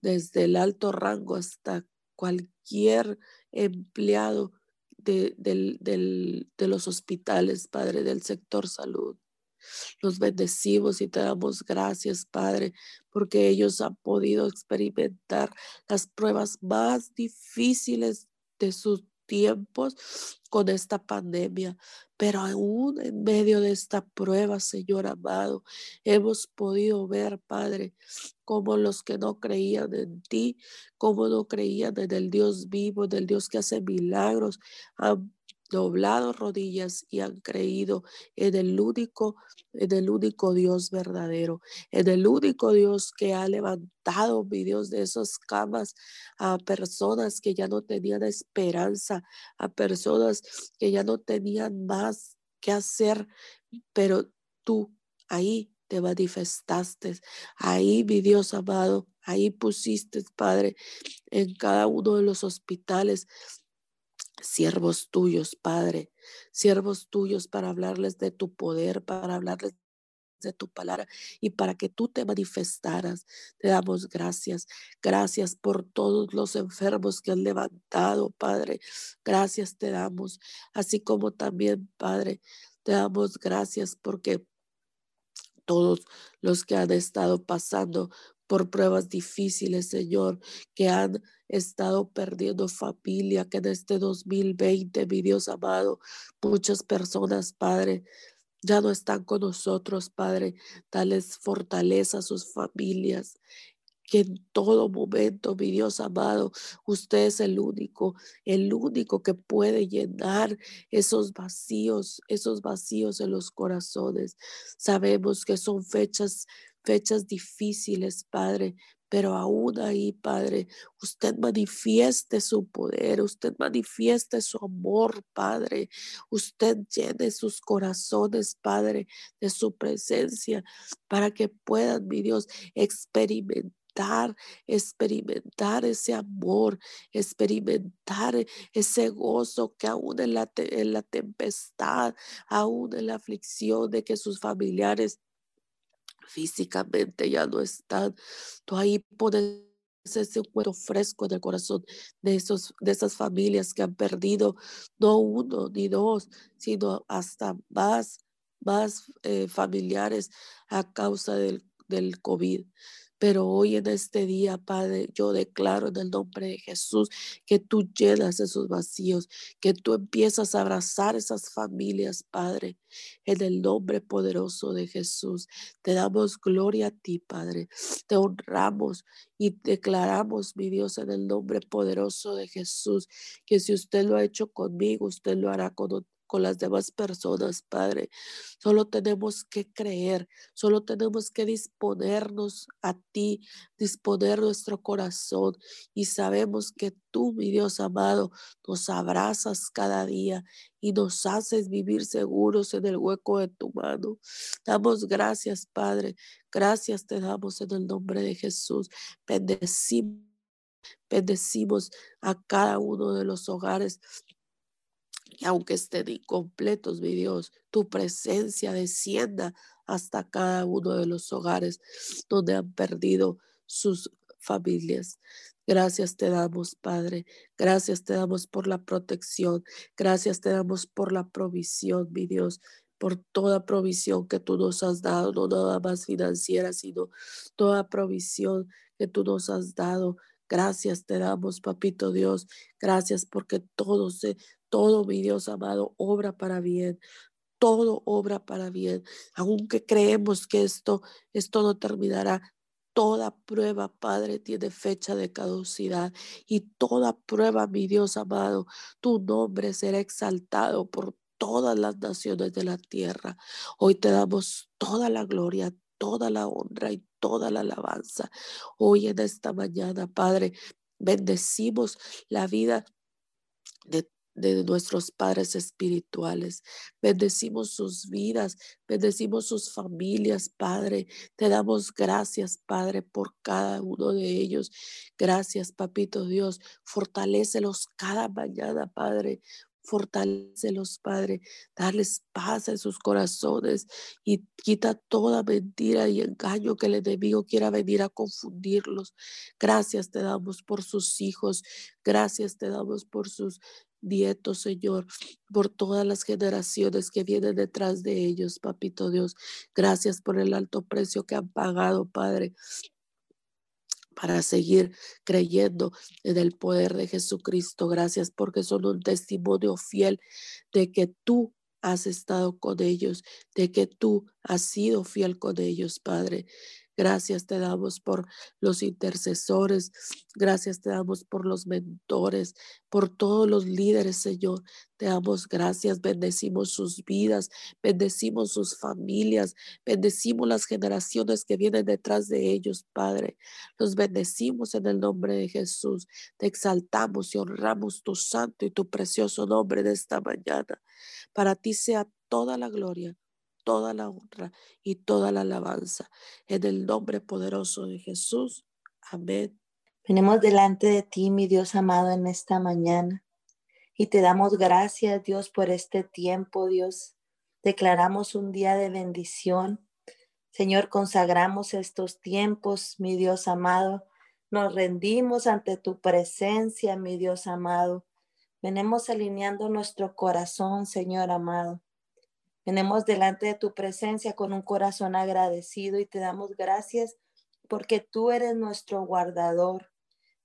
desde el alto rango hasta cualquier empleado de, de los hospitales, Padre, del sector salud. Los bendecimos y te damos gracias, Padre, porque ellos han podido experimentar las pruebas más difíciles de sus tiempos con esta pandemia, pero aún en medio de esta prueba, Señor amado, hemos podido ver, Padre, como los que no creían en ti, como no creían en el Dios vivo, en el Dios que hace milagros, han doblado rodillas y han creído en el único, en el único Dios verdadero, en el único Dios que ha levantado, mi Dios, de esas camas a personas que ya no tenían esperanza, a personas que ya no tenían más que hacer, pero tú ahí te manifestaste, ahí, mi Dios amado, ahí pusiste, Padre, en cada uno de los hospitales siervos tuyos, Padre, siervos tuyos para hablarles de tu poder, para hablarles de tu palabra y para que tú te manifestaras. Te damos gracias. Gracias por todos los enfermos que han levantado, Padre. Gracias te damos. Así como también, Padre, te damos gracias porque todos los que han estado pasando por pruebas difíciles, Señor, que han estado perdiendo familia, que en este 2020, mi Dios amado, muchas personas, Padre, ya no están con nosotros, Padre. Dales fortaleza a sus familias que en todo momento, mi Dios amado, usted es el único, el único que puede llenar esos vacíos, esos vacíos en los corazones. Sabemos que son fechas fechas difíciles, Padre, pero aún ahí, Padre, usted manifieste su poder, usted manifieste su amor, Padre. Usted llene sus corazones, Padre, de su presencia, para que puedan, mi Dios, experimentar, experimentar ese amor, experimentar ese gozo que aún en la, en la tempestad, aún en la aflicción de que sus familiares físicamente ya no están. Tú ahí pones ese cuero fresco en el corazón de, esos, de esas familias que han perdido no uno ni dos, sino hasta más, más eh, familiares a causa del, del COVID. Pero hoy en este día, Padre, yo declaro en el nombre de Jesús que tú llenas esos vacíos, que tú empiezas a abrazar esas familias, Padre, en el nombre poderoso de Jesús. Te damos gloria a ti, Padre. Te honramos y declaramos, mi Dios, en el nombre poderoso de Jesús, que si usted lo ha hecho conmigo, usted lo hará con con las demás personas, Padre. Solo tenemos que creer, solo tenemos que disponernos a ti, disponer nuestro corazón y sabemos que tú, mi Dios amado, nos abrazas cada día y nos haces vivir seguros en el hueco de tu mano. Damos gracias, Padre. Gracias te damos en el nombre de Jesús. Bendecimos Bendecimos a cada uno de los hogares y aunque estén incompletos, mi Dios, tu presencia descienda hasta cada uno de los hogares donde han perdido sus familias. Gracias te damos, Padre. Gracias te damos por la protección. Gracias te damos por la provisión, mi Dios, por toda provisión que tú nos has dado, no nada más financiera, sino toda provisión que tú nos has dado Gracias te damos, papito Dios. Gracias porque todo se, todo, mi Dios amado, obra para bien. Todo obra para bien. Aunque creemos que esto, esto no terminará, Toda prueba, Padre, tiene fecha de caducidad y toda prueba, mi Dios amado, tu nombre será exaltado por todas las naciones de la tierra. Hoy te damos toda la gloria, toda la honra y toda la alabanza. Hoy en esta mañana, Padre, bendecimos la vida de de nuestros padres espirituales. Bendecimos sus vidas, bendecimos sus familias, Padre. Te damos gracias, Padre, por cada uno de ellos. Gracias, Papito Dios. Fortalécelos cada mañana, Padre. Fortalecelos, Padre. Darles paz en sus corazones y quita toda mentira y engaño que el enemigo quiera venir a confundirlos. Gracias te damos por sus hijos. Gracias te damos por sus nietos, Señor, por todas las generaciones que vienen detrás de ellos, Papito Dios. Gracias por el alto precio que han pagado, Padre para seguir creyendo en el poder de Jesucristo. Gracias porque son un testimonio fiel de que tú has estado con ellos, de que tú has sido fiel con ellos, Padre. Gracias te damos por los intercesores. Gracias te damos por los mentores, por todos los líderes, Señor. Te damos gracias. Bendecimos sus vidas, bendecimos sus familias, bendecimos las generaciones que vienen detrás de ellos, Padre. Los bendecimos en el nombre de Jesús. Te exaltamos y honramos tu santo y tu precioso nombre de esta mañana. Para ti sea toda la gloria toda la honra y toda la alabanza. En el nombre poderoso de Jesús. Amén. Venimos delante de ti, mi Dios amado, en esta mañana. Y te damos gracias, Dios, por este tiempo, Dios. Declaramos un día de bendición. Señor, consagramos estos tiempos, mi Dios amado. Nos rendimos ante tu presencia, mi Dios amado. Venimos alineando nuestro corazón, Señor amado. Tenemos delante de tu presencia con un corazón agradecido y te damos gracias porque tú eres nuestro guardador.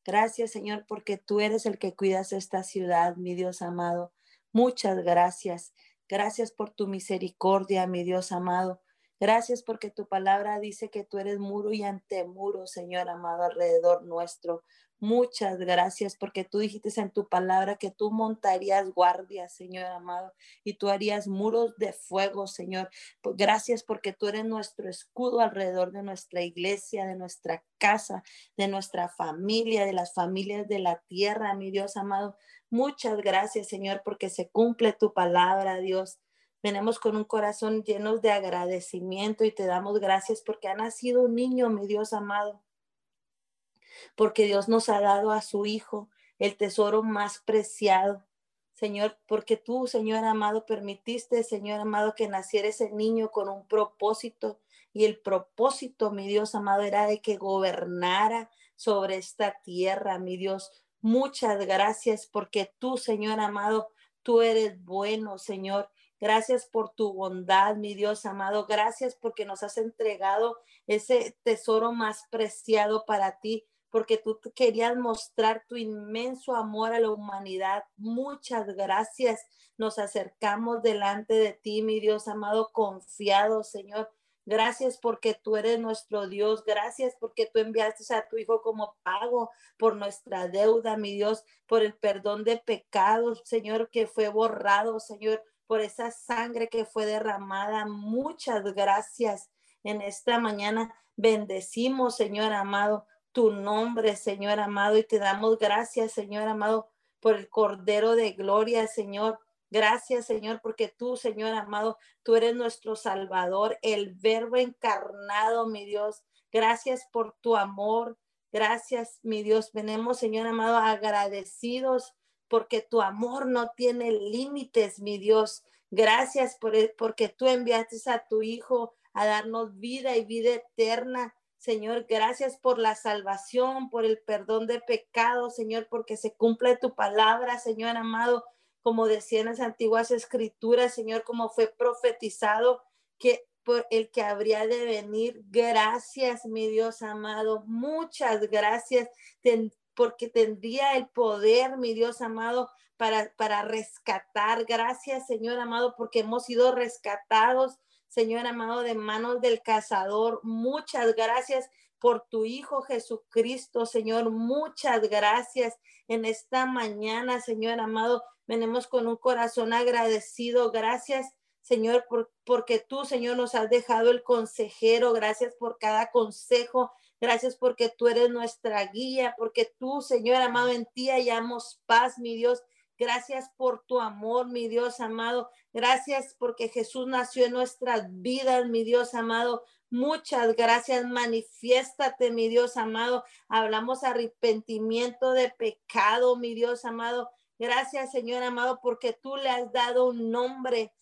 Gracias, Señor, porque tú eres el que cuidas esta ciudad, mi Dios amado. Muchas gracias. Gracias por tu misericordia, mi Dios amado. Gracias porque tu palabra dice que tú eres muro y antemuro, Señor amado, alrededor nuestro. Muchas gracias porque tú dijiste en tu palabra que tú montarías guardias, Señor amado, y tú harías muros de fuego, Señor. Gracias porque tú eres nuestro escudo alrededor de nuestra iglesia, de nuestra casa, de nuestra familia, de las familias de la tierra, mi Dios amado. Muchas gracias, Señor, porque se cumple tu palabra, Dios. Venimos con un corazón lleno de agradecimiento y te damos gracias porque ha nacido un niño, mi Dios amado porque Dios nos ha dado a su Hijo el tesoro más preciado. Señor, porque tú, Señor amado, permitiste, Señor amado, que naciera ese niño con un propósito. Y el propósito, mi Dios amado, era de que gobernara sobre esta tierra, mi Dios. Muchas gracias porque tú, Señor amado, tú eres bueno, Señor. Gracias por tu bondad, mi Dios amado. Gracias porque nos has entregado ese tesoro más preciado para ti porque tú querías mostrar tu inmenso amor a la humanidad. Muchas gracias. Nos acercamos delante de ti, mi Dios amado, confiado, Señor. Gracias porque tú eres nuestro Dios. Gracias porque tú enviaste a tu Hijo como pago por nuestra deuda, mi Dios, por el perdón de pecados, Señor, que fue borrado, Señor, por esa sangre que fue derramada. Muchas gracias en esta mañana. Bendecimos, Señor amado, tu nombre, Señor amado, y te damos gracias, Señor amado, por el Cordero de Gloria, Señor. Gracias, Señor, porque tú, Señor amado, tú eres nuestro Salvador, el Verbo encarnado, mi Dios. Gracias por tu amor. Gracias, mi Dios. Venemos, Señor amado, agradecidos porque tu amor no tiene límites, mi Dios. Gracias por, porque tú enviaste a tu Hijo a darnos vida y vida eterna. Señor, gracias por la salvación, por el perdón de pecados, Señor, porque se cumple tu palabra, Señor amado, como decían las antiguas escrituras, Señor, como fue profetizado, que por el que habría de venir. Gracias, mi Dios amado. Muchas gracias, porque tendría el poder, mi Dios amado, para, para rescatar. Gracias, Señor amado, porque hemos sido rescatados, Señor amado, de manos del cazador. Muchas gracias por tu Hijo Jesucristo, Señor. Muchas gracias en esta mañana, Señor amado. Venimos con un corazón agradecido. Gracias Señor, porque tú, Señor, nos has dejado el consejero. Gracias por cada consejo. Gracias porque tú eres nuestra guía, porque tú, Señor amado, en ti hallamos paz, mi Dios. Gracias por tu amor, mi Dios amado. Gracias porque Jesús nació en nuestras vidas, mi Dios amado. Muchas gracias. Manifiéstate, mi Dios amado. Hablamos arrepentimiento de pecado, mi Dios amado. Gracias, Señor amado, porque tú le has dado un nombre.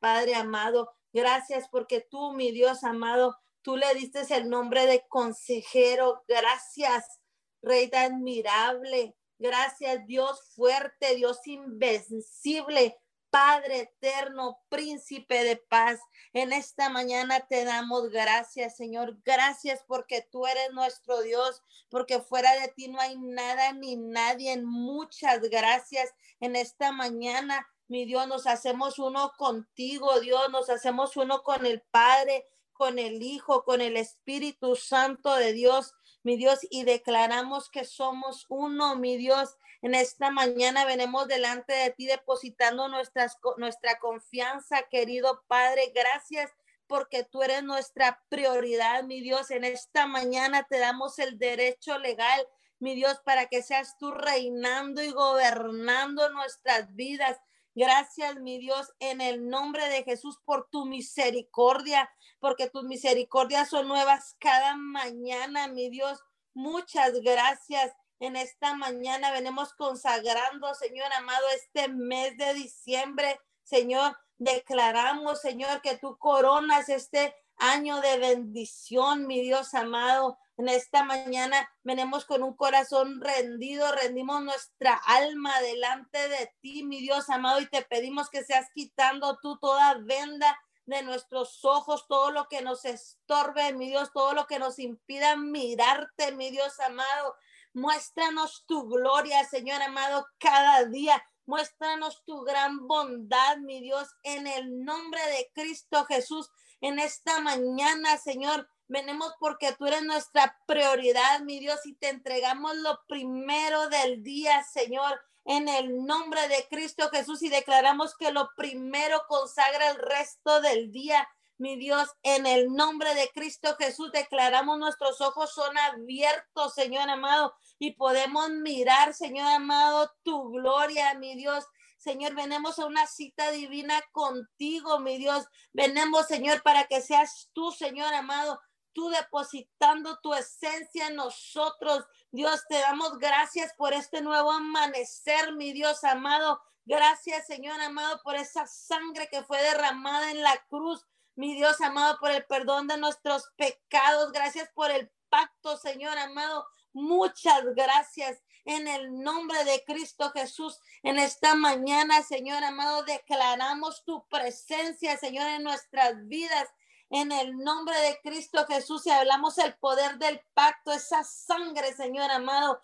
Padre amado, gracias porque tú, mi Dios amado, tú le diste el nombre de consejero. Gracias, Rey admirable. Gracias, Dios fuerte, Dios invencible. Padre eterno, príncipe de paz, en esta mañana te damos gracias, Señor. Gracias porque tú eres nuestro Dios, porque fuera de ti no hay nada ni nadie. Muchas gracias en esta mañana mi Dios, nos hacemos uno contigo, Dios, nos hacemos uno con el Padre, con el Hijo, con el Espíritu Santo de Dios, mi Dios, y declaramos que somos uno, mi Dios. En esta mañana venimos delante de ti depositando nuestras, nuestra confianza, querido Padre. Gracias porque tú eres nuestra prioridad, mi Dios. En esta mañana te damos el derecho legal, mi Dios, para que seas tú reinando y gobernando nuestras vidas. Gracias, mi Dios, en el nombre de Jesús por tu misericordia, porque tus misericordias son nuevas cada mañana, mi Dios. Muchas gracias. En esta mañana venimos consagrando, Señor amado, este mes de diciembre. Señor, declaramos, Señor, que tú coronas este año de bendición, mi Dios amado. En esta mañana venimos con un corazón rendido, rendimos nuestra alma delante de ti, mi Dios amado, y te pedimos que seas quitando tú toda venda de nuestros ojos, todo lo que nos estorbe, mi Dios, todo lo que nos impida mirarte, mi Dios amado. Muéstranos tu gloria, Señor amado, cada día. Muéstranos tu gran bondad, mi Dios, en el nombre de Cristo Jesús. En esta mañana, Señor, Venimos porque tú eres nuestra prioridad, mi Dios, y te entregamos lo primero del día, Señor, en el nombre de Cristo Jesús y declaramos que lo primero consagra el resto del día. Mi Dios, en el nombre de Cristo Jesús declaramos nuestros ojos son abiertos, Señor amado, y podemos mirar, Señor amado, tu gloria, mi Dios. Señor, venemos a una cita divina contigo, mi Dios. Venemos, Señor, para que seas tú, Señor amado, tú depositando tu esencia en nosotros. Dios, te damos gracias por este nuevo amanecer, mi Dios amado. Gracias, Señor amado, por esa sangre que fue derramada en la cruz. Mi Dios amado, por el perdón de nuestros pecados. Gracias por el pacto, Señor amado. Muchas gracias en el nombre de Cristo Jesús. En esta mañana, Señor amado, declaramos tu presencia, Señor, en nuestras vidas en el nombre de Cristo Jesús y hablamos el poder del pacto, esa sangre, Señor amado,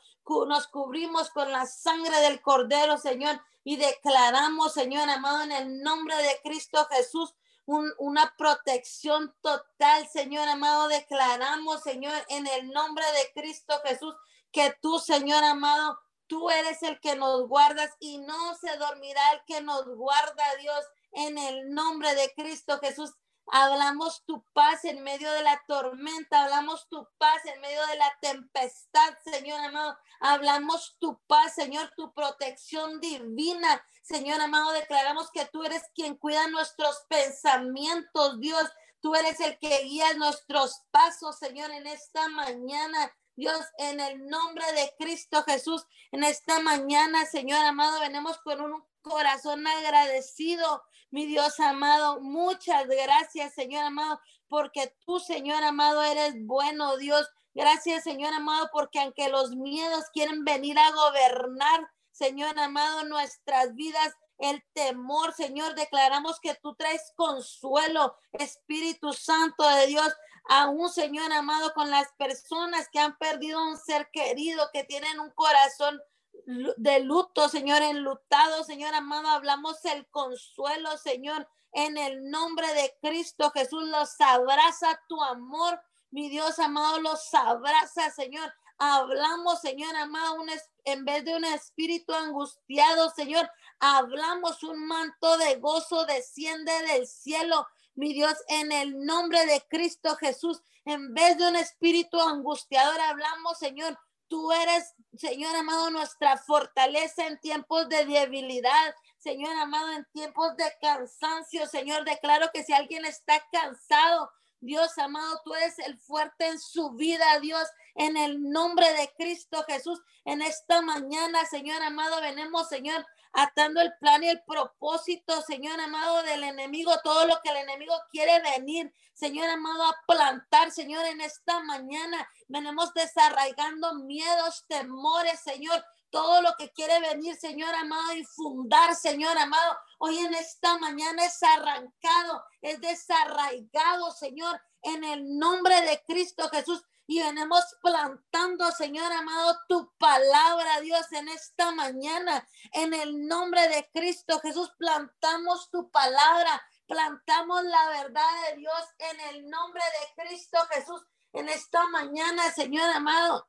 nos cubrimos con la sangre del Cordero, Señor, y declaramos, Señor amado, en el nombre de Cristo Jesús, una protección total, Señor amado, declaramos, Señor, en el nombre de Cristo Jesús, que tú, Señor amado, tú eres el que nos guardas y no se dormirá el que nos guarda, Dios en el nombre de Cristo Jesús. Hablamos tu paz en medio de la tormenta, hablamos tu paz en medio de la tempestad, Señor amado. Hablamos tu paz, Señor, tu protección divina. Señor amado, declaramos que tú eres quien cuida nuestros pensamientos, Dios. Tú eres el que guía nuestros pasos, Señor, en esta mañana. Dios, en el nombre de Cristo Jesús, en esta mañana, Señor amado, venimos con un corazón agradecido, mi Dios amado. Muchas gracias, Señor amado, porque tú, Señor amado, eres bueno, Dios. Gracias, Señor amado, porque aunque los miedos quieren venir a gobernar, Señor amado, nuestras vidas, el temor, Señor, declaramos que tú traes consuelo, Espíritu Santo de Dios, aún, Señor amado, con las personas que han perdido un ser querido, que tienen un corazón de luto, Señor, enlutado, Señor amado, hablamos el consuelo, Señor, en el nombre de Cristo Jesús, los abraza tu amor, mi Dios amado, los abraza, Señor. Hablamos, Señor amado, un, en vez de un espíritu angustiado, Señor, hablamos un manto de gozo desciende del cielo, mi Dios, en el nombre de Cristo Jesús. En vez de un espíritu angustiador, hablamos, Señor, Tú eres, Señor amado, nuestra fortaleza en tiempos de debilidad. Señor amado, en tiempos de cansancio, Señor, declaro que si alguien está cansado, Dios amado, tú eres el fuerte en su vida, Dios, en el nombre de Cristo Jesús. En esta mañana, Señor amado, venimos, Señor, atando el plan y el propósito, Señor amado, del enemigo, todo lo que el enemigo quiere venir, Señor amado, a plantar, Señor, en esta mañana. Venimos desarraigando miedos, temores, Señor, todo lo que quiere venir, Señor amado, y fundar, Señor amado. Hoy en esta mañana es arrancado, es desarraigado, Señor, en el nombre de Cristo Jesús y venimos plantando, Señor amado, tu palabra, Dios, en esta mañana. En el nombre de Cristo Jesús, plantamos tu palabra, plantamos la verdad de Dios en el nombre de Cristo Jesús. En esta mañana, Señor amado,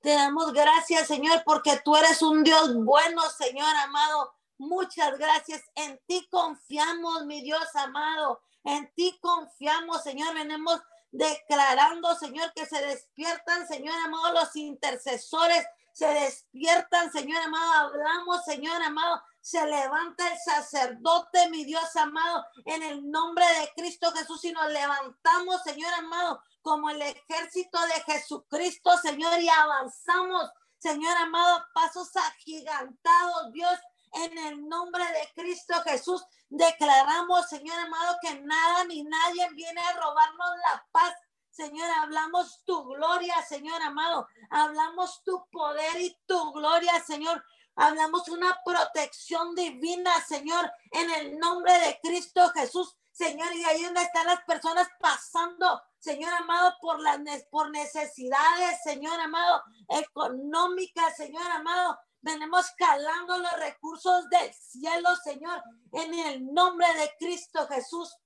te damos gracias, Señor, porque tú eres un Dios bueno, Señor amado. Muchas gracias. En ti confiamos, mi Dios amado. En ti confiamos, Señor. Venimos declarando, Señor, que se despiertan, Señor amado, los intercesores, se despiertan, Señor amado, hablamos, Señor amado, se levanta el sacerdote, mi Dios amado, en el nombre de Cristo Jesús y nos levantamos, Señor amado, como el ejército de Jesucristo, Señor, y avanzamos, Señor amado, pasos agigantados, Dios, en el nombre de Cristo Jesús. Declaramos, Señor amado, que nada ni nadie viene a robarnos la paz. Señor, hablamos tu gloria, Señor amado. Hablamos tu poder y tu gloria, Señor. Hablamos una protección divina, Señor, en el nombre de Cristo Jesús. Señor, y ahí donde están las personas pasando, Señor amado, por las por necesidades, Señor amado, económicas, Señor amado, Venimos calando los recursos del cielo, Señor, en el nombre de Cristo Jesús.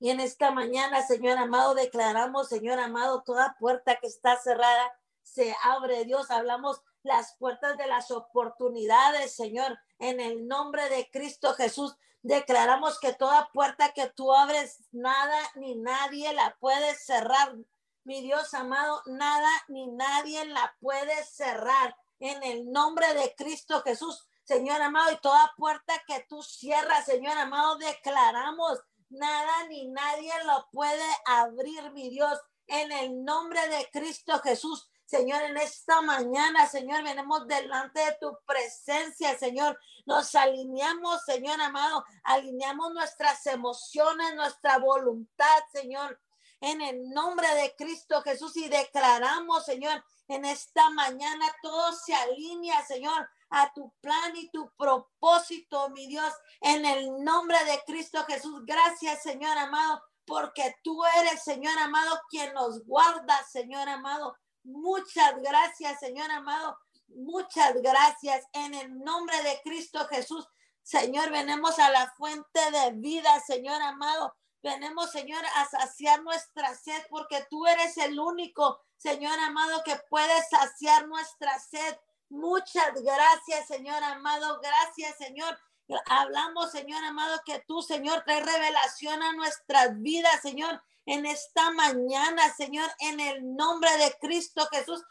Y en esta mañana, Señor amado, declaramos, Señor amado, toda puerta que está cerrada se abre. Dios, hablamos las puertas de las oportunidades, Señor, en el nombre de Cristo Jesús. Declaramos que toda puerta que tú abres, nada ni nadie la puede cerrar. Mi Dios amado, nada ni nadie la puede cerrar en el nombre de Cristo Jesús. Señor amado, y toda puerta que tú cierras, Señor amado, declaramos, nada ni nadie lo puede abrir, mi Dios, en el nombre de Cristo Jesús. Señor, en esta mañana, Señor, venimos delante de tu presencia, Señor. Nos alineamos, Señor amado, alineamos nuestras emociones, nuestra voluntad, Señor, en el nombre de Cristo Jesús y declaramos, Señor, en esta mañana todo se alinea, Señor, a tu plan y tu propósito, mi Dios, en el nombre de Cristo Jesús. Gracias, Señor amado, porque tú eres, Señor amado, quien nos guarda, Señor amado. Muchas gracias, Señor amado. Muchas gracias en el nombre de Cristo Jesús. Señor, venimos a la fuente de vida, Señor amado. Venimos, Señor, a saciar nuestra sed porque tú eres el único, Señor amado, que puede saciar nuestra sed. Muchas gracias, Señor amado. Gracias, Señor. Hablamos, Señor amado, que tú, Señor, traes revelación a nuestras vidas, Señor, en esta mañana, Señor, en el nombre de Cristo Jesús.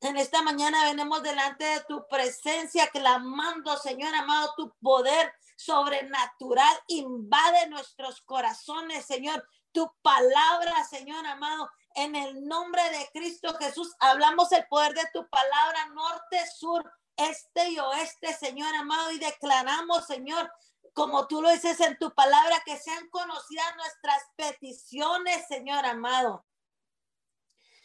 En esta mañana venimos delante de tu presencia, clamando, Señor amado, tu poder sobrenatural invade nuestros corazones, Señor. Tu palabra, Señor amado, en el nombre de Cristo Jesús, hablamos el poder de tu palabra, norte, sur, este y oeste, Señor amado, y declaramos, Señor, como tú lo dices en tu palabra, que sean conocidas nuestras peticiones, Señor amado.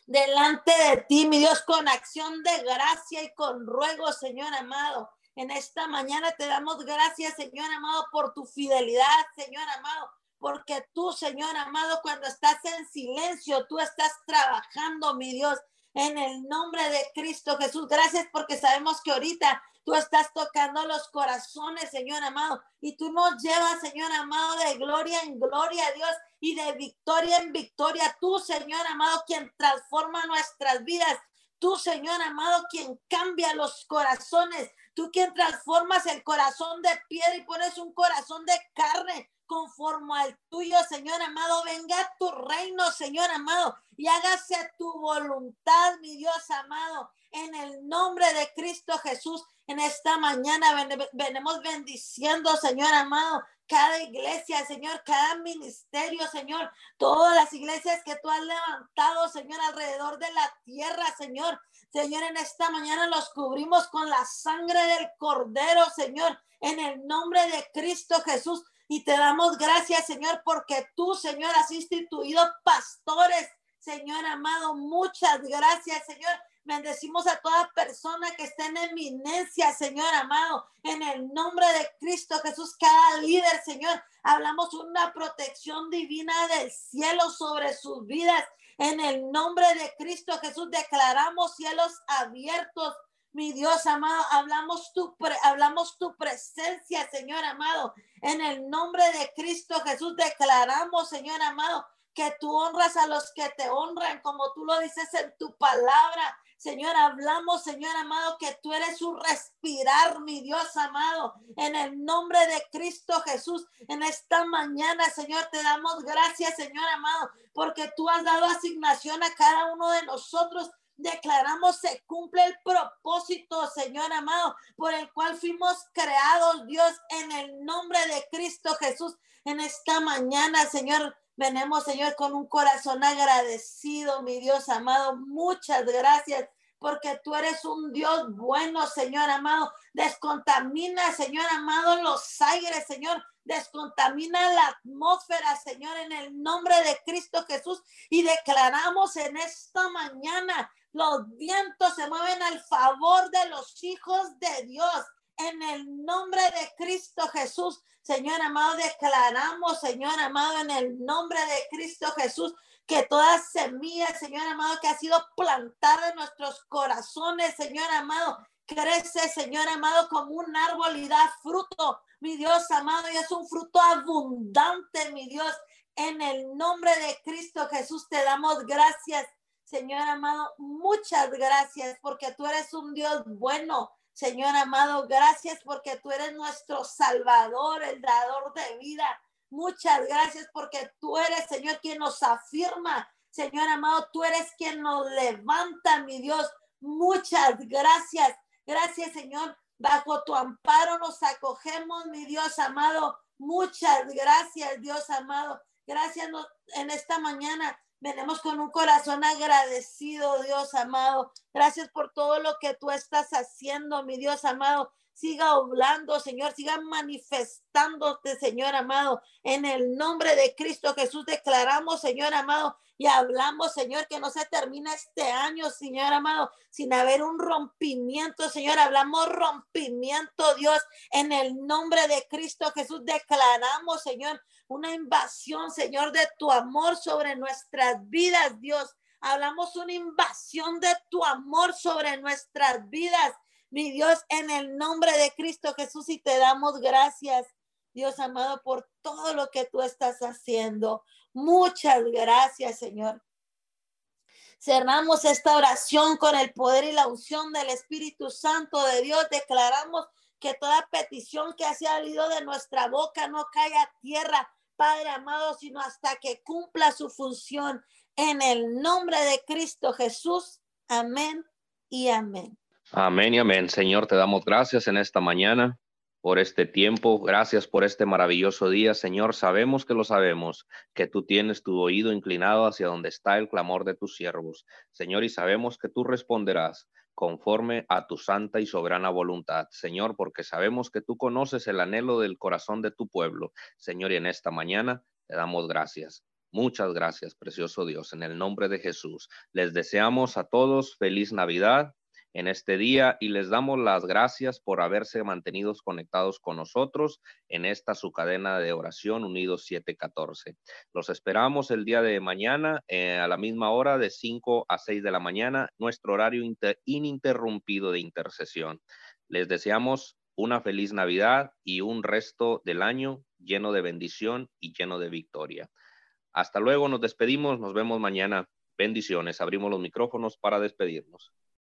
Delante de ti, mi Dios, con acción de gracia y con ruego, Señor amado. En esta mañana te damos gracias, Señor amado, por tu fidelidad, Señor amado, porque tú, Señor amado, cuando estás en silencio, tú estás trabajando, mi Dios, en el nombre de Cristo Jesús. Gracias porque sabemos que ahorita tú estás tocando los corazones, Señor amado, y tú nos llevas, Señor amado, de gloria en gloria, Dios, y de victoria en victoria. Tú, Señor amado, quien transforma nuestras vidas. Tú, Señor amado, quien cambia los corazones. Tú quien transformas el corazón de piedra y pones un corazón de carne conforme al tuyo, Señor amado. Venga tu reino, Señor amado, y hágase tu voluntad, mi Dios amado, en el nombre de Cristo Jesús. En esta mañana venimos bendiciendo, Señor amado, cada iglesia, Señor, cada ministerio, Señor, todas las iglesias que tú has levantado, Señor, alrededor de la tierra, Señor. Señor, en esta mañana los cubrimos con la sangre del Cordero, Señor, en el nombre de Cristo Jesús. Y te damos gracias, Señor, porque tú, Señor, has instituido pastores, Señor amado. Muchas gracias, Señor. Bendecimos a toda persona que esté en eminencia, Señor amado. En el nombre de Cristo Jesús, cada líder, Señor. Hablamos una protección divina del cielo sobre sus vidas. En el nombre de Cristo Jesús declaramos cielos abiertos mi Dios amado, hablamos tu, hablamos tu presencia, Señor amado. En el nombre de Cristo Jesús declaramos, Señor amado, que tú honras a los que te honran, como tú lo dices en tu palabra. Señor, hablamos, Señor amado, que tú eres un respirar, mi Dios amado, en el nombre de Cristo Jesús. En esta mañana, Señor, te damos gracias, Señor amado, porque tú has dado asignación a cada uno de nosotros declaramos se cumple el propósito, Señor amado, por el cual fuimos creados, Dios, en el nombre de Cristo Jesús. En esta mañana, Señor, venemos, Señor, con un corazón agradecido, mi Dios amado. Muchas gracias porque tú eres un Dios bueno, Señor amado. Descontamina, Señor amado, los aires, Señor. Descontamina la atmósfera, Señor, en el nombre de Cristo Jesús. Y declaramos en esta mañana los vientos se mueven al favor de los hijos de Dios. En el nombre de Cristo Jesús, Señor amado, declaramos, Señor amado, en el nombre de Cristo Jesús, que toda semilla, Señor amado, que ha sido plantada en nuestros corazones, Señor amado, crece, Señor amado, como un árbol y da fruto, mi Dios amado, y es un fruto abundante, mi Dios. En el nombre de Cristo Jesús te damos gracias Señor amado, muchas gracias porque tú eres un Dios bueno. Señor amado, gracias porque tú eres nuestro Salvador, el dador de vida. Muchas gracias porque tú eres, Señor, quien nos afirma. Señor amado, tú eres quien nos levanta, mi Dios. Muchas gracias. Gracias, Señor. Bajo tu amparo nos acogemos, mi Dios amado. Muchas gracias, Dios amado. Gracias en esta mañana. Venimos con un corazón agradecido, Dios amado. Gracias por todo lo que tú estás haciendo, mi Dios amado. Siga hablando, Señor, siga manifestándote, Señor amado. En el nombre de Cristo Jesús declaramos, Señor amado, y hablamos, Señor, que no se termina este año, Señor amado, sin haber un rompimiento, Señor. Hablamos rompimiento, Dios, en el nombre de Cristo Jesús. Declaramos, Señor, una invasión, Señor, de tu amor sobre nuestras vidas, Dios. Hablamos una invasión de tu amor sobre nuestras vidas, mi Dios, en el nombre de Cristo Jesús y te damos gracias, Dios amado, por todo lo que tú estás haciendo. Muchas gracias, Señor. Cerramos esta oración con el poder y la unción del Espíritu Santo de Dios. Declaramos que toda petición que ha salido de nuestra boca no caiga a tierra, Padre amado, sino hasta que cumpla su función. En el nombre de Cristo Jesús. Amén y amén. Amén y amén. Señor, te damos gracias en esta mañana por este tiempo. Gracias por este maravilloso día, Señor. Sabemos que lo sabemos, que tú tienes tu oído inclinado hacia donde está el clamor de tus siervos, Señor, y sabemos que tú responderás conforme a tu santa y soberana voluntad, Señor, porque sabemos que tú conoces el anhelo del corazón de tu pueblo, Señor, y en esta mañana te damos gracias. Muchas gracias, precioso Dios, en el nombre de Jesús. Les deseamos a todos feliz Navidad en este día y les damos las gracias por haberse mantenido conectados con nosotros en esta su cadena de oración Unidos 714. Los esperamos el día de mañana eh, a la misma hora de 5 a 6 de la mañana, nuestro horario ininterrumpido de intercesión. Les deseamos una feliz Navidad y un resto del año lleno de bendición y lleno de victoria. Hasta luego, nos despedimos, nos vemos mañana. Bendiciones, abrimos los micrófonos para despedirnos.